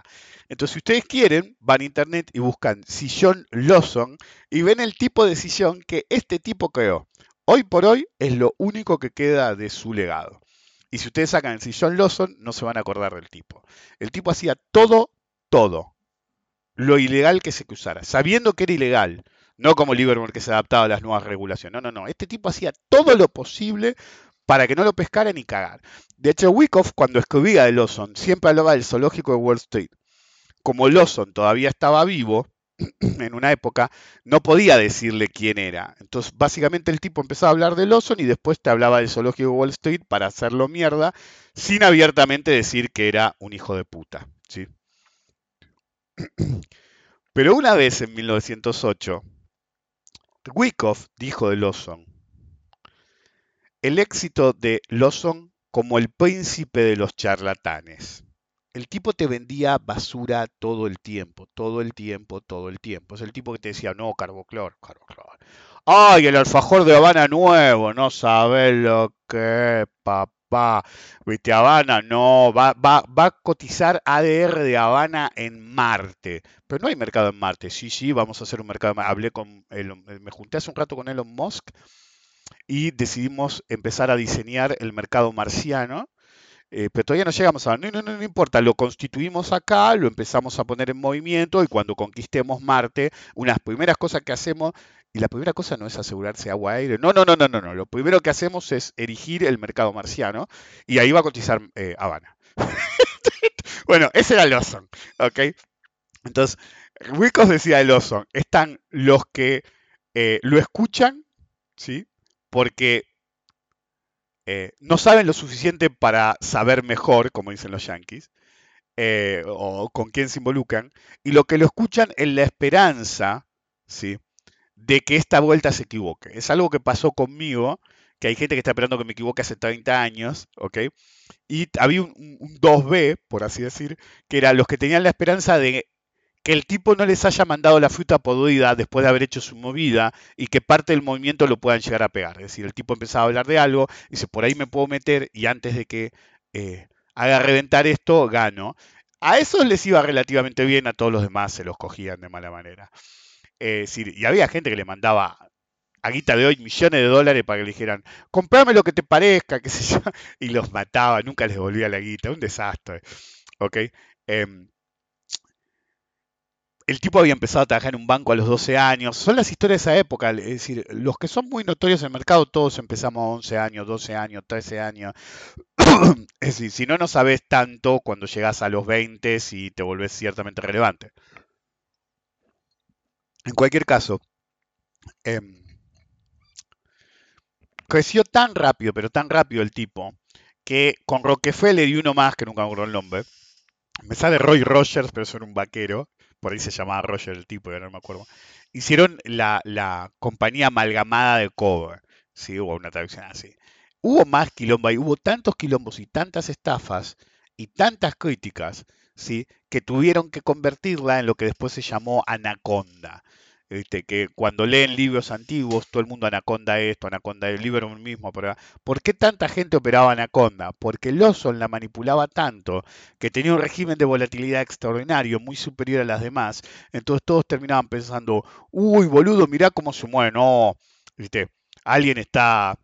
Entonces, si ustedes quieren, van a internet y buscan sillón Lawson y ven el tipo de sillón que este tipo creó. Hoy por hoy es lo único que queda de su legado. Y si ustedes sacan el sillón Lawson, no se van a acordar del tipo. El tipo hacía todo, todo. Lo ilegal que se usara, sabiendo que era ilegal. No como Livermore que se adaptaba a las nuevas regulaciones. No, no, no. Este tipo hacía todo lo posible para que no lo pescaran ni cagar. De hecho, Wyckoff, cuando escribía de Lawson, siempre hablaba del zoológico de Wall Street. Como Lawson todavía estaba vivo, en una época, no podía decirle quién era. Entonces, básicamente el tipo empezaba a hablar de Lawson y después te hablaba del zoológico de Wall Street para hacerlo mierda, sin abiertamente decir que era un hijo de puta. ¿sí? Pero una vez en 1908, Wyckoff dijo de Lawson, el éxito de Lawson como el príncipe de los charlatanes. El tipo te vendía basura todo el tiempo, todo el tiempo, todo el tiempo. Es el tipo que te decía, no, carboclor, carboclor. Ay, el alfajor de Habana nuevo, no sabes lo que papá. Viste, Habana, no, va, va, va a cotizar ADR de Habana en Marte. Pero no hay mercado en Marte. Sí, sí, vamos a hacer un mercado. Hablé con Elon, me junté hace un rato con Elon Musk y decidimos empezar a diseñar el mercado marciano. Eh, pero todavía no llegamos a... No, no, no, no importa, lo constituimos acá, lo empezamos a poner en movimiento y cuando conquistemos Marte, unas primeras cosas que hacemos, y la primera cosa no es asegurarse agua-aire, no, no, no, no, no, no, lo primero que hacemos es erigir el mercado marciano y ahí va a cotizar eh, Habana. bueno, ese era Lawson, ¿ok? Entonces, Wyckoff decía de Lawson, están los que eh, lo escuchan, ¿sí? Porque eh, no saben lo suficiente para saber mejor, como dicen los yankees, o con quién se involucran, y lo que lo escuchan en la esperanza, ¿sí? De que esta vuelta se equivoque. Es algo que pasó conmigo, que hay gente que está esperando que me equivoque hace 30 años, ¿ok? Y había un, un- un 2B, por así decir, que eran los que tenían la esperanza de que el tipo no les haya mandado la fruta podrida después de haber hecho su movida y que parte del movimiento lo puedan llegar a pegar. Es decir, el tipo empezaba a hablar de algo, dice, por ahí me puedo meter y antes de que eh, haga reventar esto, gano. A esos les iba relativamente bien, a todos los demás se los cogían de mala manera. Eh, decir, y había gente que le mandaba a guita de hoy millones de dólares para que le dijeran, comprame lo que te parezca, qué sé yo, y los mataba, nunca les volvía la guita, un desastre. ¿Ok? Em, el tipo había empezado a trabajar en un banco a los 12 años. Son las historias de esa época. Es decir, los que son muy notorios en el mercado, todos empezamos a 11 años, 12 años, 13 años. es decir, si no, no sabes tanto cuando llegas a los 20 y te volvés ciertamente relevante. En cualquier caso, em, creció tan rápido, pero tan rápido el tipo, que con Rockefeller y uno más, que nunca me acuerdo el nombre, me sale Roy Rogers, pero son un vaquero, por ahí se llamaba Roger el tipo, ya no me acuerdo, hicieron la, la compañía amalgamada de cover, ¿sí? Hubo una traducción así. Hubo más quilombo ahí, hubo tantos quilombos y tantas estafas y tantas críticas, ¿sí? Que tuvieron que convertirla en lo que después se llamó Anaconda. ¿Viste? que cuando leen libros antiguos, todo el mundo Anaconda esto, Anaconda el libro mismo. Pero, ¿Por qué tanta gente operaba Anaconda? Porque Lawson la manipulaba tanto que tenía un régimen de volatilidad extraordinario, muy superior a las demás. Entonces todos terminaban pensando, uy, boludo, mirá cómo se mueve. No, ¿viste? alguien está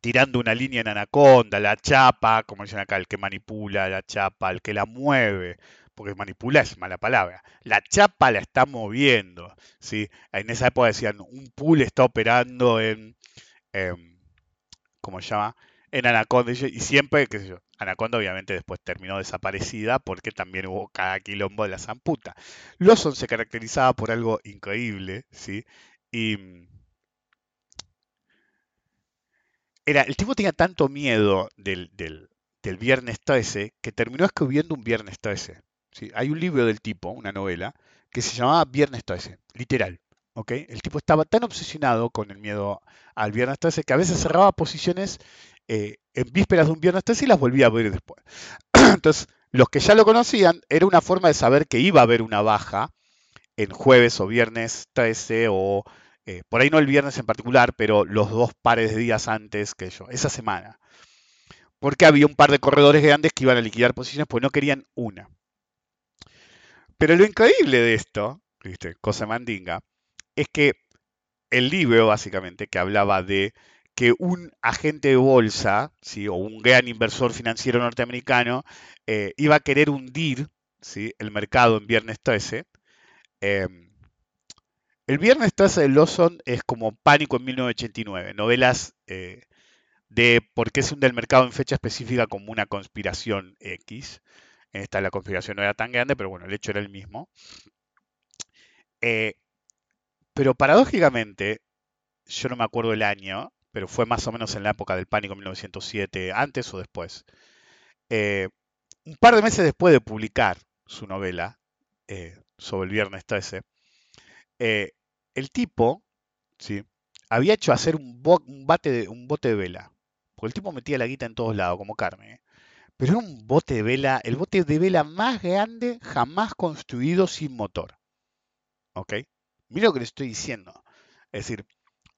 tirando una línea en Anaconda, la chapa, como dicen acá, el que manipula la chapa, el que la mueve porque manipula es mala palabra. La chapa la está moviendo, ¿sí? En esa época decían, un pool está operando en, em, ¿cómo se llama? En Anaconda, y siempre, qué sé yo, Anaconda obviamente después terminó desaparecida porque también hubo cada quilombo de la zamputa. Lawson se caracterizaba por algo increíble, ¿sí? Y mm, era, el tipo tenía tanto miedo del, del, del viernes 13 que terminó escribiendo un viernes 13. Hay un libro del tipo, una novela, que se llamaba Viernes 13, literal. ¿ok? El tipo estaba tan obsesionado con el miedo al Viernes 13 que a veces cerraba posiciones eh, en vísperas de un Viernes 13 y las volvía a abrir después. Entonces, los que ya lo conocían, era una forma de saber que iba a haber una baja en jueves o viernes 13 o eh, por ahí no el viernes en particular, pero los dos pares de días antes que yo, esa semana. Porque había un par de corredores grandes que iban a liquidar posiciones porque no querían una. Pero lo increíble de esto, ¿viste? cosa mandinga, es que el libro, básicamente, que hablaba de que un agente de bolsa, ¿sí? o un gran inversor financiero norteamericano, eh, iba a querer hundir ¿sí? el mercado en viernes 13. Eh, el viernes 13 de Lawson es como Pánico en 1989, novelas eh, de por qué se hunde el mercado en fecha específica como una conspiración X. Esta la conspiración no era tan grande, pero bueno, el hecho era el mismo. Eh, pero paradójicamente, yo no me acuerdo el año, pero fue más o menos en la época del pánico 1907, antes o después. Eh, un par de meses después de publicar su novela eh, sobre el viernes 13, eh, el tipo ¿sí? había hecho hacer un, bate un bote de vela. Porque el tipo metía la guita en todos lados, como carne. Pero era un bote de vela, el bote de vela más grande jamás construido sin motor. ¿Ok? Mira lo que le estoy diciendo. Es decir,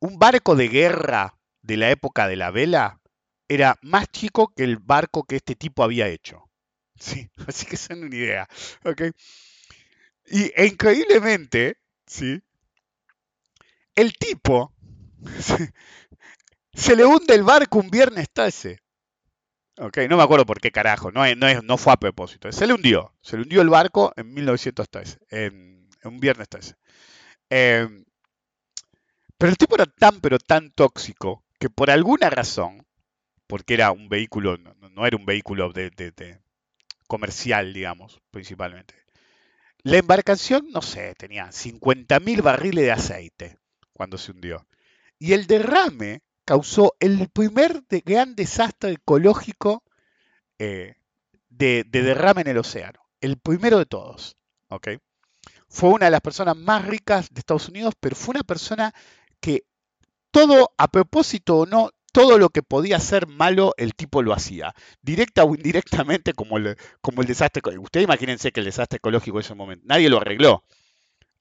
un barco de guerra de la época de la vela era más chico que el barco que este tipo había hecho. Sí, así que dan una idea. ¿Ok? Y increíblemente, ¿sí? El tipo se le hunde el barco un viernes 13. Ok, no me acuerdo por qué carajo, no, no, no fue a propósito. Se le hundió, se le hundió el barco en 1913, en, en un viernes 13. Em, pero el tipo era tan, pero tan tóxico que por alguna razón, porque era un vehículo, no, no- era un vehículo de, de- de comercial, digamos, principalmente. La embarcación, no sé, tenía 50.000 barriles de aceite cuando se hundió. Y el derrame causó el primer de- gran desastre ecológico eh, de, de derrame en el océano. El primero de todos. ¿ok? Fue una de las personas más ricas de Estados Unidos, pero fue una persona que todo, a propósito o no, todo lo que podía ser malo, el tipo lo hacía. Directa o indirectamente, como el, como el desastre. Ustedes imagínense que el desastre ecológico en ese momento, nadie lo arregló.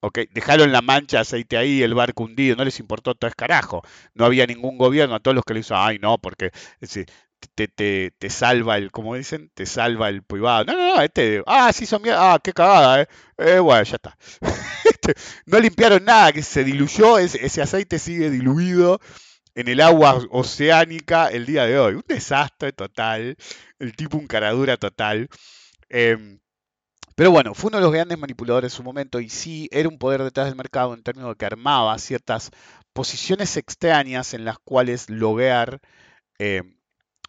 ¿Ok? Dejaron la mancha de aceite ahí, el barco hundido, no les importó todo es carajo. No había ningún gobierno, a todos los que le hizo, ay no, porque te, te, te salva el, como dicen, te salva el privado. No, no, no, este, ah, sí son mierda, ah, qué cagada, eh. Eh, bueno, ya está. Este, no limpiaron nada, que se diluyó, ese, ese aceite sigue diluido en el agua oceánica el día de hoy. Un desastre total, el tipo un caradura total. Em, pero bueno, fue uno de los grandes manipuladores en su momento y sí era un poder detrás del mercado en términos de que armaba ciertas posiciones extrañas en las cuales lograr eh,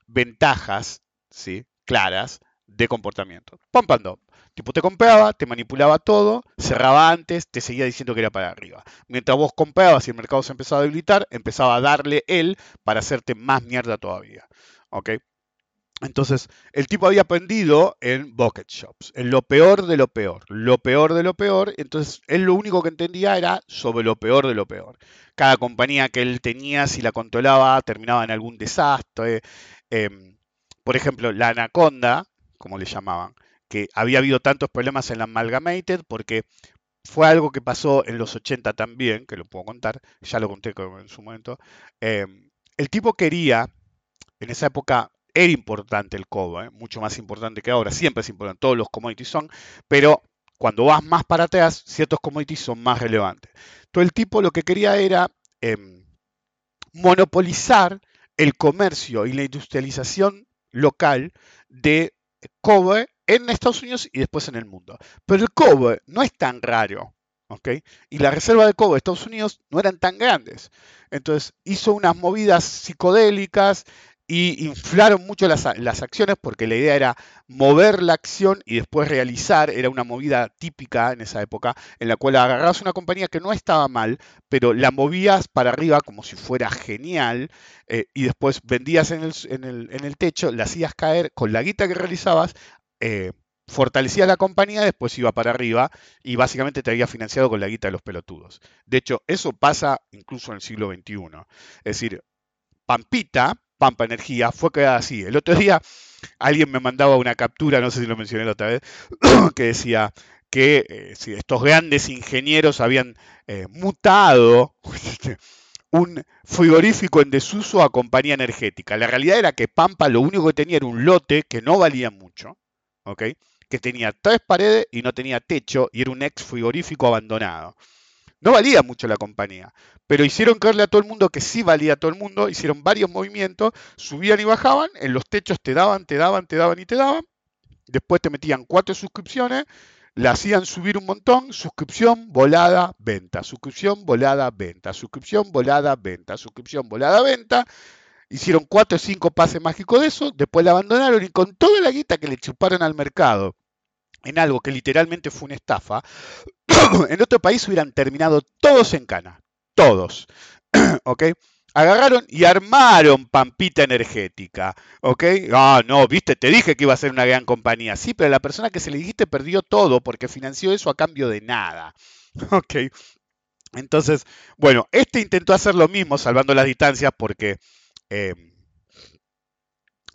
ventajas ¿sí? claras de comportamiento. Pam, pam. Tipo, te compraba, te manipulaba todo, cerraba antes, te seguía diciendo que era para arriba. Mientras vos comprabas y el mercado se empezaba a debilitar, empezaba a darle él para hacerte más mierda todavía. ¿Ok? Entonces, el tipo había aprendido en bucket shops, en lo peor de lo peor, lo peor de lo peor. Entonces, él lo único que entendía era sobre lo peor de lo peor. Cada compañía que él tenía, si la controlaba, terminaba en algún desastre. Em, por ejemplo, la Anaconda, como le llamaban, que había habido tantos problemas en la Amalgamated porque fue algo que pasó en los 80 también, que lo puedo contar, ya lo conté en su momento. Em, el tipo quería, en esa época era importante el cobre, ¿eh? mucho más importante que ahora, siempre es importante, todos los commodities son, pero cuando vas más para atrás, ciertos commodities son más relevantes. Entonces el tipo lo que quería era em, monopolizar el comercio y la industrialización local de cobre en Estados Unidos y después en el mundo. Pero el cobre no es tan raro. Y la reserva de cobre de Estados Unidos no eran tan grandes. Entonces hizo unas movidas psicodélicas y inflaron mucho las, acciones porque la idea era mover la acción y después realizar, era una movida típica en esa época, en la cual agarrabas una compañía que no estaba mal, pero la movías para arriba como si fuera genial, eh, y después vendías en el, en el- en el techo, la hacías caer con la guita que realizabas, eh, fortalecías la compañía, después iba para arriba y básicamente te había financiado con la guita de los pelotudos. De hecho, eso pasa incluso en el siglo XXI. Es decir, Pampita, Pampa Energía, fue creada así. El otro día alguien me mandaba una captura, no sé si lo mencioné la otra vez, que decía que eh, si estos grandes ingenieros habían eh, mutado un frigorífico en desuso a compañía energética. La realidad era que Pampa lo único que tenía era un lote que no valía mucho, ¿ok? que tenía tres paredes y no tenía techo y era un ex frigorífico abandonado. No valía mucho la compañía, pero hicieron creerle a todo el mundo que sí valía a todo el mundo, hicieron varios movimientos, subían y bajaban, en los techos te daban, te daban, te daban y te daban, después te metían cuatro suscripciones, la hacían subir un montón, suscripción, volada, venta, suscripción, volada, venta, suscripción, volada, venta, suscripción, volada, venta, hicieron cuatro o cinco pases mágicos de eso, después la abandonaron y con toda la guita que le chuparon al mercado en algo que literalmente fue una estafa, en otro país hubieran terminado todos en cana. Todos. ¿Ok? Agarraron y armaron Pampita Energética. ¿Ok? Ah, no, viste, te dije que iba a ser una gran compañía. Sí, pero la persona que se le dijiste perdió todo porque financió eso a cambio de nada. ¿Ok? Entonces, bueno, este intentó hacer lo mismo, salvando las distancias, porque eh,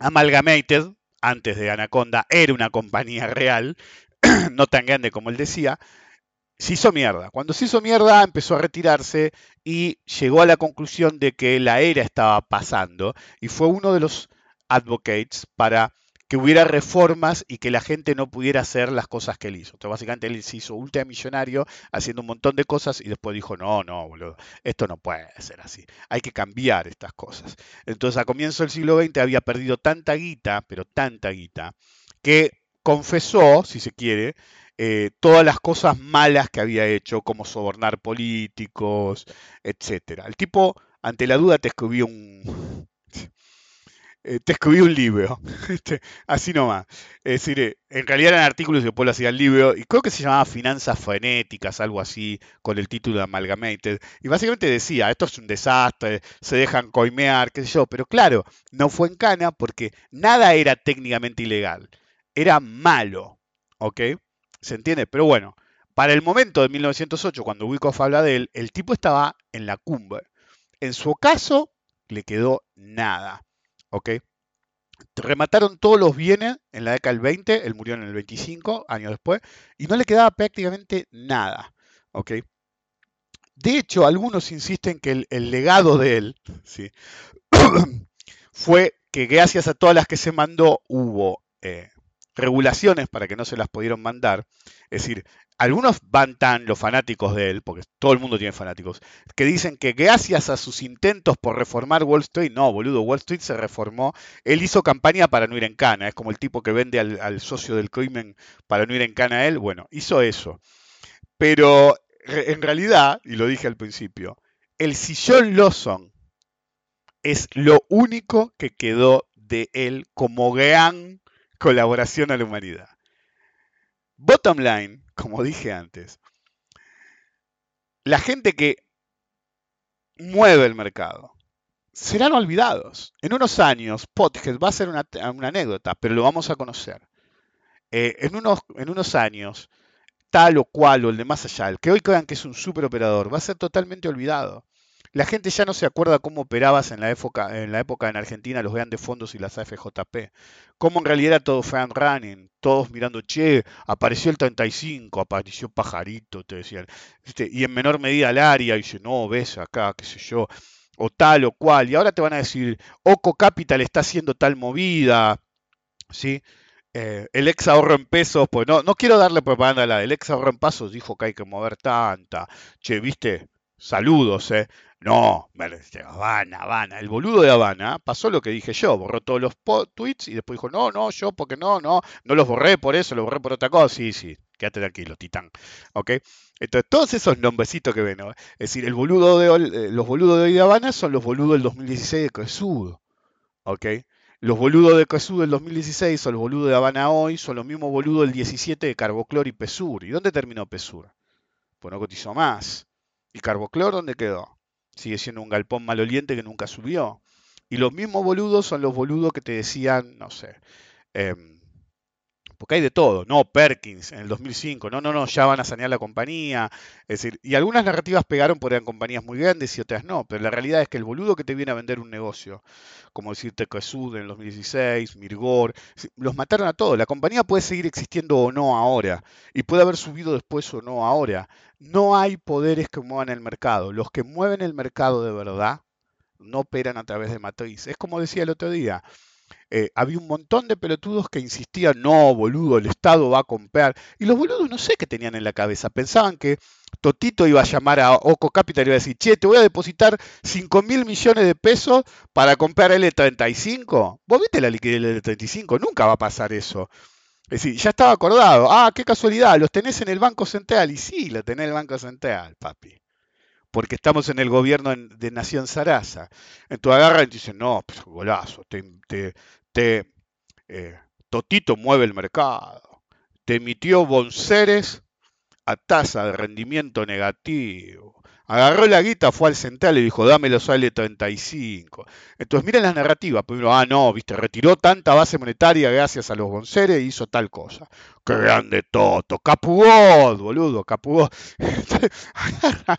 Amalgamated, antes de Anaconda, era una compañía real, no tan grande como él decía, se hizo mierda. Cuando se hizo mierda empezó a retirarse y llegó a la conclusión de que la era estaba pasando y fue uno de los advocates para que hubiera reformas y que la gente no pudiera hacer las cosas que él hizo. Entonces básicamente él se hizo ultramillonario haciendo un montón de cosas y después dijo, no, no, boludo, esto no puede ser así. Hay que cambiar estas cosas. Entonces a comienzo del siglo XX había perdido tanta guita, pero tanta guita, que confesó, si se quiere, eh, todas las cosas malas que había hecho, como sobornar políticos, etcétera. El tipo, ante la duda, te escribió un, eh, te escribió un libro, así nomás. Es decir, eh, en realidad eran artículos y después lo hacía el libro, y creo que se llamaba Finanzas Frenéticas, algo así, con el título de Amalgamated. Y básicamente decía, esto es un desastre, se dejan coimear, qué sé yo, pero claro, no fue en cana porque nada era técnicamente ilegal, era malo, ¿ok? ¿Se entiende? Pero bueno, para el momento de 1908, cuando Wyckoff habla de él, el tipo estaba en la cumbre. En su caso, le quedó nada. Remataron todos los bienes en la década del 20, él murió en el 25, años después, y no le quedaba prácticamente nada. De hecho, algunos insisten que el, el legado de él ¿sí? fue que gracias a todas las que se mandó hubo eh, regulaciones para que no se las pudieron mandar. Es decir, algunos van tan los fanáticos de él, porque todo el mundo tiene fanáticos, que dicen que gracias a sus intentos por reformar Wall Street, no, boludo, Wall Street se reformó, él hizo campaña para no ir en cana, es como el tipo que vende al, socio del crimen para no ir en cana a él, bueno, hizo eso. Pero en realidad, y lo dije al principio, el sillón Lawson es lo único que quedó de él como gran colaboración a la humanidad. Bottom line, como dije antes, la gente que mueve el mercado serán olvidados. En unos años, Pothead va a ser una, anécdota, pero lo vamos a conocer. Eh, en, unos, en unos años, tal o cual o el de más allá, el que hoy crean que es un superoperador, va a ser totalmente olvidado. La gente ya no se acuerda cómo operabas en la época en, la época en Argentina los grandes fondos y las AFJP. Cómo en realidad era todo fan running, todos mirando, che, apareció el 35, apareció Pajarito, te decían. ¿Viste? Y en menor medida el área, y dice, no, ves acá, qué sé yo, o tal o cual. Y ahora te van a decir, Oco Capital está haciendo tal movida, ¿sí? Eh, el ex ahorro en pesos, pues no, no quiero darle propaganda a la, el ex ahorro en pesos dijo que hay que mover tanta. Che, viste, saludos, eh. No, dice, Habana, Habana. El boludo de Habana pasó lo que dije yo, borró todos los tweets y después dijo, no, no, yo porque no, no, no los borré por eso, los borré por otra cosa. Sí, sí, quédate tranquilo, titán. ¿Ok? Entonces, todos esos nombrecitos que ven, ¿no? Es decir, el de, eh, los boludos de hoy de Habana son los boludos del 2016 de Cresudo. ¿Ok? Los boludos de Cresudo del 2016 son los boludos de Habana hoy, son los mismos boludos del 17 de Carboclor y Pesur. ¿Y dónde terminó Pesur? Pues no cotizó más. ¿Y Carboclor dónde quedó? Sigue siendo un galpón maloliente que nunca subió. Y los mismos boludos son los boludos que te decían, no sé, em, porque hay de todo, no Perkins en el 2005, no, no, no, ya van a sanear la compañía, es decir, y algunas narrativas pegaron porque eran compañías muy grandes y otras no, pero la realidad es que el boludo que te viene a vender un negocio, como decirte Cresud en el 2016, Mirgor, los mataron a todos, la compañía puede seguir existiendo o no ahora, y puede haber subido después o no ahora, no hay poderes que muevan el mercado, los que mueven el mercado de verdad no operan a través de matriz, es como decía el otro día, eh, había un montón de pelotudos que insistían, no, boludo, el Estado va a comprar. Y los boludos no sé qué tenían en la cabeza. Pensaban que Totito iba a llamar a Oco Capital y iba a decir, che, te voy a depositar 5 mil millones de pesos para comprar L35. ¿Vos viste la liquidez del L35? Nunca va a pasar eso. Es decir, ya estaba acordado. Ah, qué casualidad, los tenés en el Banco Central. Y sí, lo tenés en el Banco Central, papi. Porque estamos en el gobierno de Nación Sarasa. Entonces agarran y dicen, no, pero golazo, te, eh, Totito mueve el mercado. Te emitió Bonceres a tasa de rendimiento negativo. Agarró la guita, fue al central y dijo, dame los L35. Entonces miren las narrativas. Ah, no, viste, retiró tanta base monetaria gracias a los Bonceres e hizo tal cosa. Qué grande Toto. Capugón, boludo, Capugón.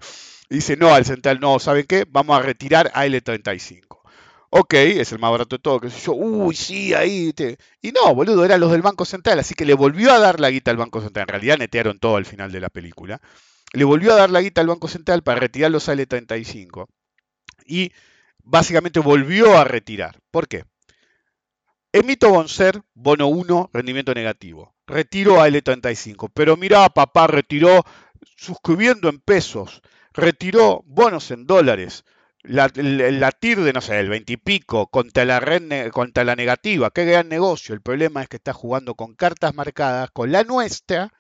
Y dice, no, al central no, ¿saben qué? Vamos a retirar a L35. Ok, es el más barato de todo, sé yo. Uy, sí, ahí. te- Y no, boludo, eran los del Banco Central, así que le volvió a dar la guita al Banco Central. En realidad netearon todo al final de la película. Le volvió a dar la guita al Banco Central para retirar los L35. Y básicamente volvió a retirar. ¿Por qué? Emito Boncer, bono 1, rendimiento negativo. Retiro a L35. Pero mirá, papá, retiró suscribiendo en pesos. Retiró bonos en dólares. La, TIR de, no sé, el 20 y pico contra la, red contra la negativa. Qué gran negocio. El problema es que está jugando con cartas marcadas, con la nuestra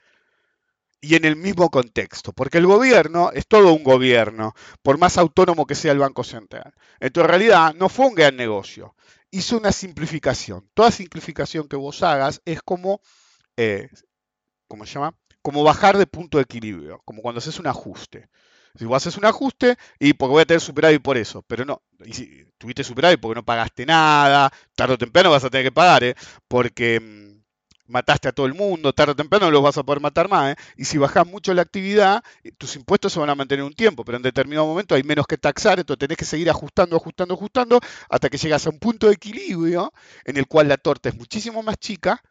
y en el mismo contexto. Porque el gobierno es todo un gobierno, por más autónomo que sea el Banco Central. Entonces, en realidad, no fue un gran negocio. Hizo una simplificación. Toda simplificación que vos hagas es como, eh, ¿cómo se llama? Como bajar de punto de equilibrio, como cuando haces un ajuste. Si vos haces un ajuste, y porque voy a tener superávit por eso, pero no, y si tuviste superávit porque no pagaste nada, tarde o temprano vas a tener que pagar, ¿eh? porque mm, mataste a todo el mundo, tarde o temprano no los vas a poder matar más. ¿eh? Y si bajas mucho la actividad, tus impuestos se van a mantener un tiempo, pero en determinado momento hay menos que taxar, entonces tenés que seguir ajustando, ajustando, ajustando, hasta que llegas a un punto de equilibrio en el cual la torta es muchísimo más chica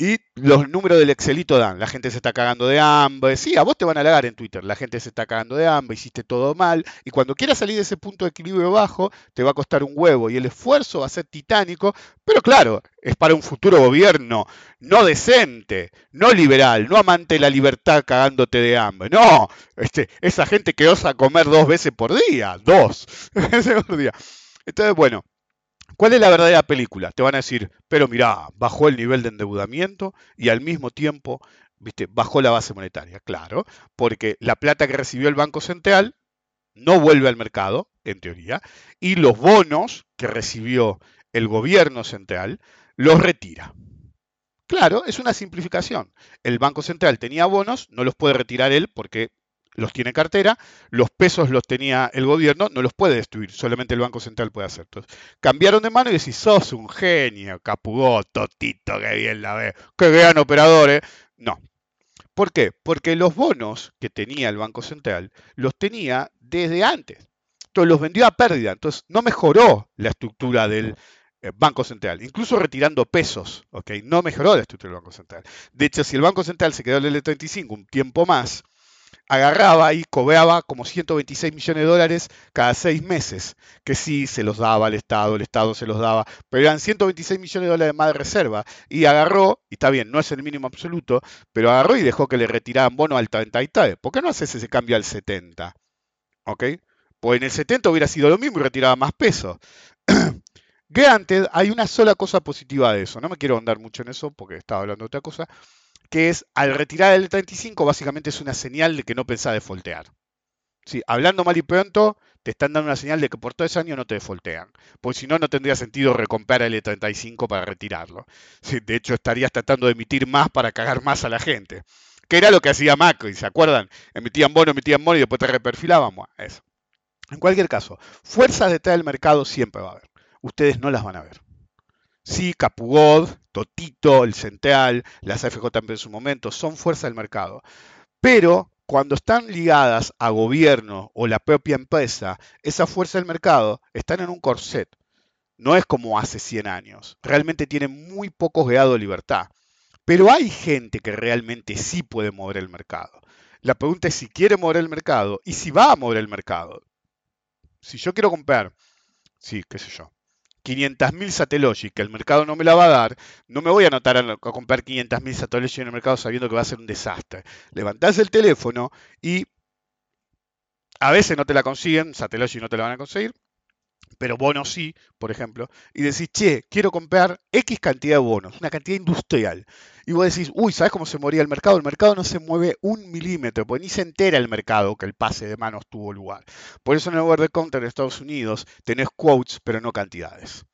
y los números del Excelito dan, la gente se está cagando de hambre, sí, a vos te van a halagar en Twitter, la gente se está cagando de hambre, hiciste todo mal, y cuando quieras salir de ese punto de equilibrio bajo, te va a costar un huevo, y el esfuerzo va a ser titánico, pero claro, es para un futuro gobierno, no decente, no liberal, no amante de la libertad cagándote de hambre, no, este, esa gente que osa comer dos veces por día, dos veces por día. Entonces, bueno, ¿Cuál es la verdadera película? Te van a decir, pero mirá, bajó el nivel de endeudamiento y al mismo tiempo, viste, bajó la base monetaria. Claro, porque la plata que recibió el Banco Central no vuelve al mercado, en teoría, y los bonos que recibió el gobierno central los retira. Claro, es una simplificación. El Banco Central tenía bonos, no los puede retirar él porque los tiene en cartera, los pesos los tenía el gobierno, no los puede destruir, solamente el Banco Central puede hacer. Cambiaron de mano y decís, sos un genio, capugó, totito, que bien la ve, qué gran operador, ¿eh? No. ¿Por qué? Porque los bonos que tenía el Banco Central los tenía desde antes. Entonces los vendió a pérdida, entonces no mejoró la estructura del eh, Banco Central, incluso retirando pesos, ¿ok? No mejoró la estructura del Banco Central. De hecho, si el Banco Central se quedó en el L35 un tiempo más, agarraba y cobraba como 126 millones de dólares cada seis meses, que sí se los daba al Estado, el Estado se los daba, pero eran 126 millones de dólares más de reserva, y agarró, y está bien, no es el mínimo absoluto, pero agarró y dejó que le retiraran bono al 33. ¿Por qué no haces ese cambio al 70? ¿Ok? Pues en el 70 hubiera sido lo mismo y retiraba más peso. Granted, hay una sola cosa positiva de eso, no me quiero andar mucho en eso porque estaba hablando de otra cosa, que es al retirar el 35 básicamente es una señal de que no pensás defoltear. Sí, hablando mal y pronto, te están dando una señal de que por todo ese año no te defoltean. Porque si no, no tendría sentido recomprar el E35 para retirarlo. Sí, de hecho, estarías tratando de emitir más para cagar más a la gente. Que era lo que hacía Macri, ¿se acuerdan? Emitían bono, emitían bono y después te reperfilaban. Bueno, eso. En cualquier caso, fuerzas detrás del mercado siempre va a haber. Ustedes no las van a ver. Sí, Capugod, Totito, el Central, las FJP en su momento, son fuerza del mercado. Pero cuando están ligadas a gobierno o la propia empresa, esa fuerza del mercado están en un corset. No es como hace 100 años. Realmente tienen muy pocos grados de libertad. Pero hay gente que realmente sí puede mover el mercado. La pregunta es si quiere mover el mercado y si va a mover el mercado. Si yo quiero comprar, sí, qué sé yo, 500.000 Satellogic, que el mercado no me la va a dar, no me voy a anotar a, a comprar 500.000 Satellogic en el mercado sabiendo que va a ser un desastre. Levantás el teléfono y a veces no te la consiguen, Satellogic no te la van a conseguir, pero bonos sí, por ejemplo, y decís, che, quiero comprar X cantidad de bonos, una cantidad industrial. Y vos decís, uy, ¿sabes cómo se moría el mercado? El mercado no se mueve un milímetro, porque ni se entera el mercado que el pase de manos tuvo lugar. Por eso en el over the counter de Estados Unidos tenés quotes, pero no cantidades.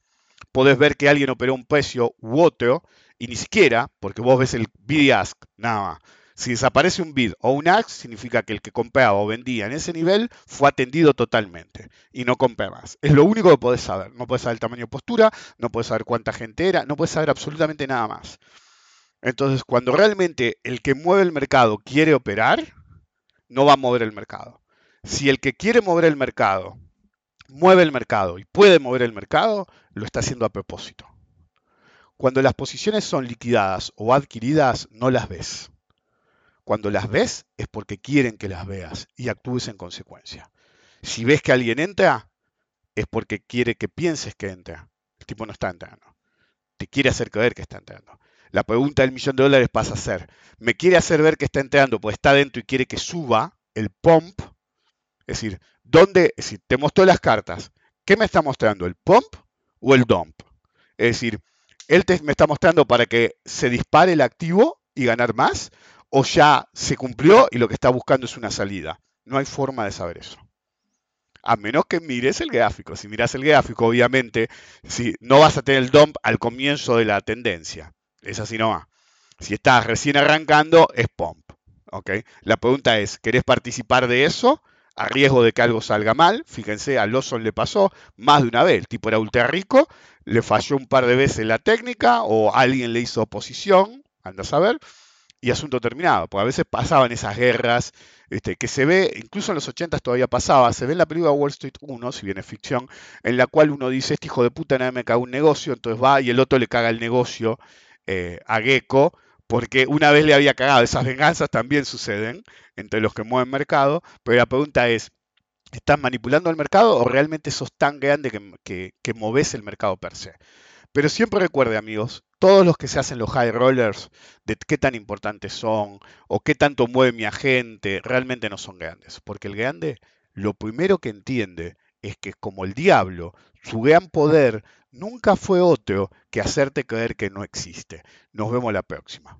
Podés ver que alguien operó un precio u otro, y ni siquiera, porque vos ves el bid ask, nada más. Si desaparece un bid o un ask, significa que el que compraba o vendía en ese nivel fue atendido totalmente y no compra más. Es lo único que podés saber. No podés saber el tamaño de postura, no podés saber cuánta gente era, no podés saber absolutamente nada más. Entonces, cuando realmente el que mueve el mercado quiere operar, no va a mover el mercado. Si el que quiere mover el mercado mueve el mercado y puede mover el mercado, lo está haciendo a propósito. Cuando las posiciones son liquidadas o adquiridas, no las ves. Cuando las ves es porque quieren que las veas y actúes en consecuencia. Si ves que alguien entra, es porque quiere que pienses que entra. El tipo no está entrando. Te quiere hacer creer que está entrando. La pregunta del millón de dólares pasa a ser, ¿me quiere hacer ver que está entrando pues está dentro y quiere que suba el pump? Es decir, ¿dónde? Es decir, te mostró las cartas. ¿Qué me está mostrando? ¿El pump o el dump? Es decir, él te, me está mostrando para que se dispare el activo y ganar más, o ya se cumplió y lo que está buscando es una salida. No hay forma de saber eso. A menos que mires el gráfico. Si miras el gráfico, obviamente, si, no vas a tener el dump al comienzo de la tendencia. Es así nomás. Si estás recién arrancando, es pump. ¿ok? La pregunta es, ¿querés participar de eso? A riesgo de que algo salga mal. Fíjense, a Lawson le pasó más de una vez. El tipo era ultra rico, le falló un par de veces la técnica o alguien le hizo oposición Andas a ver y asunto terminado. Porque a veces pasaban esas guerras este, que se ve, incluso en los 80 todavía pasaba, se ve en la película Wall Street 1, si bien es ficción, en la cual uno dice, este hijo de puta nadie me caga un negocio, entonces va y el otro le caga el negocio eh, a Gecko, porque una vez le había cagado. Esas venganzas también suceden entre los que mueven mercado, pero la pregunta es, ¿estás manipulando el mercado o realmente sos tan grande que, que, que moves el mercado per se? Pero siempre recuerde, amigos, todos los que se hacen los high rollers, de qué tan importantes son o qué tanto mueve mi agente, realmente no son grandes. Porque el grande, lo primero que entiende es que como el diablo, su gran poder nunca fue otro que hacerte creer que no existe. Nos vemos la próxima.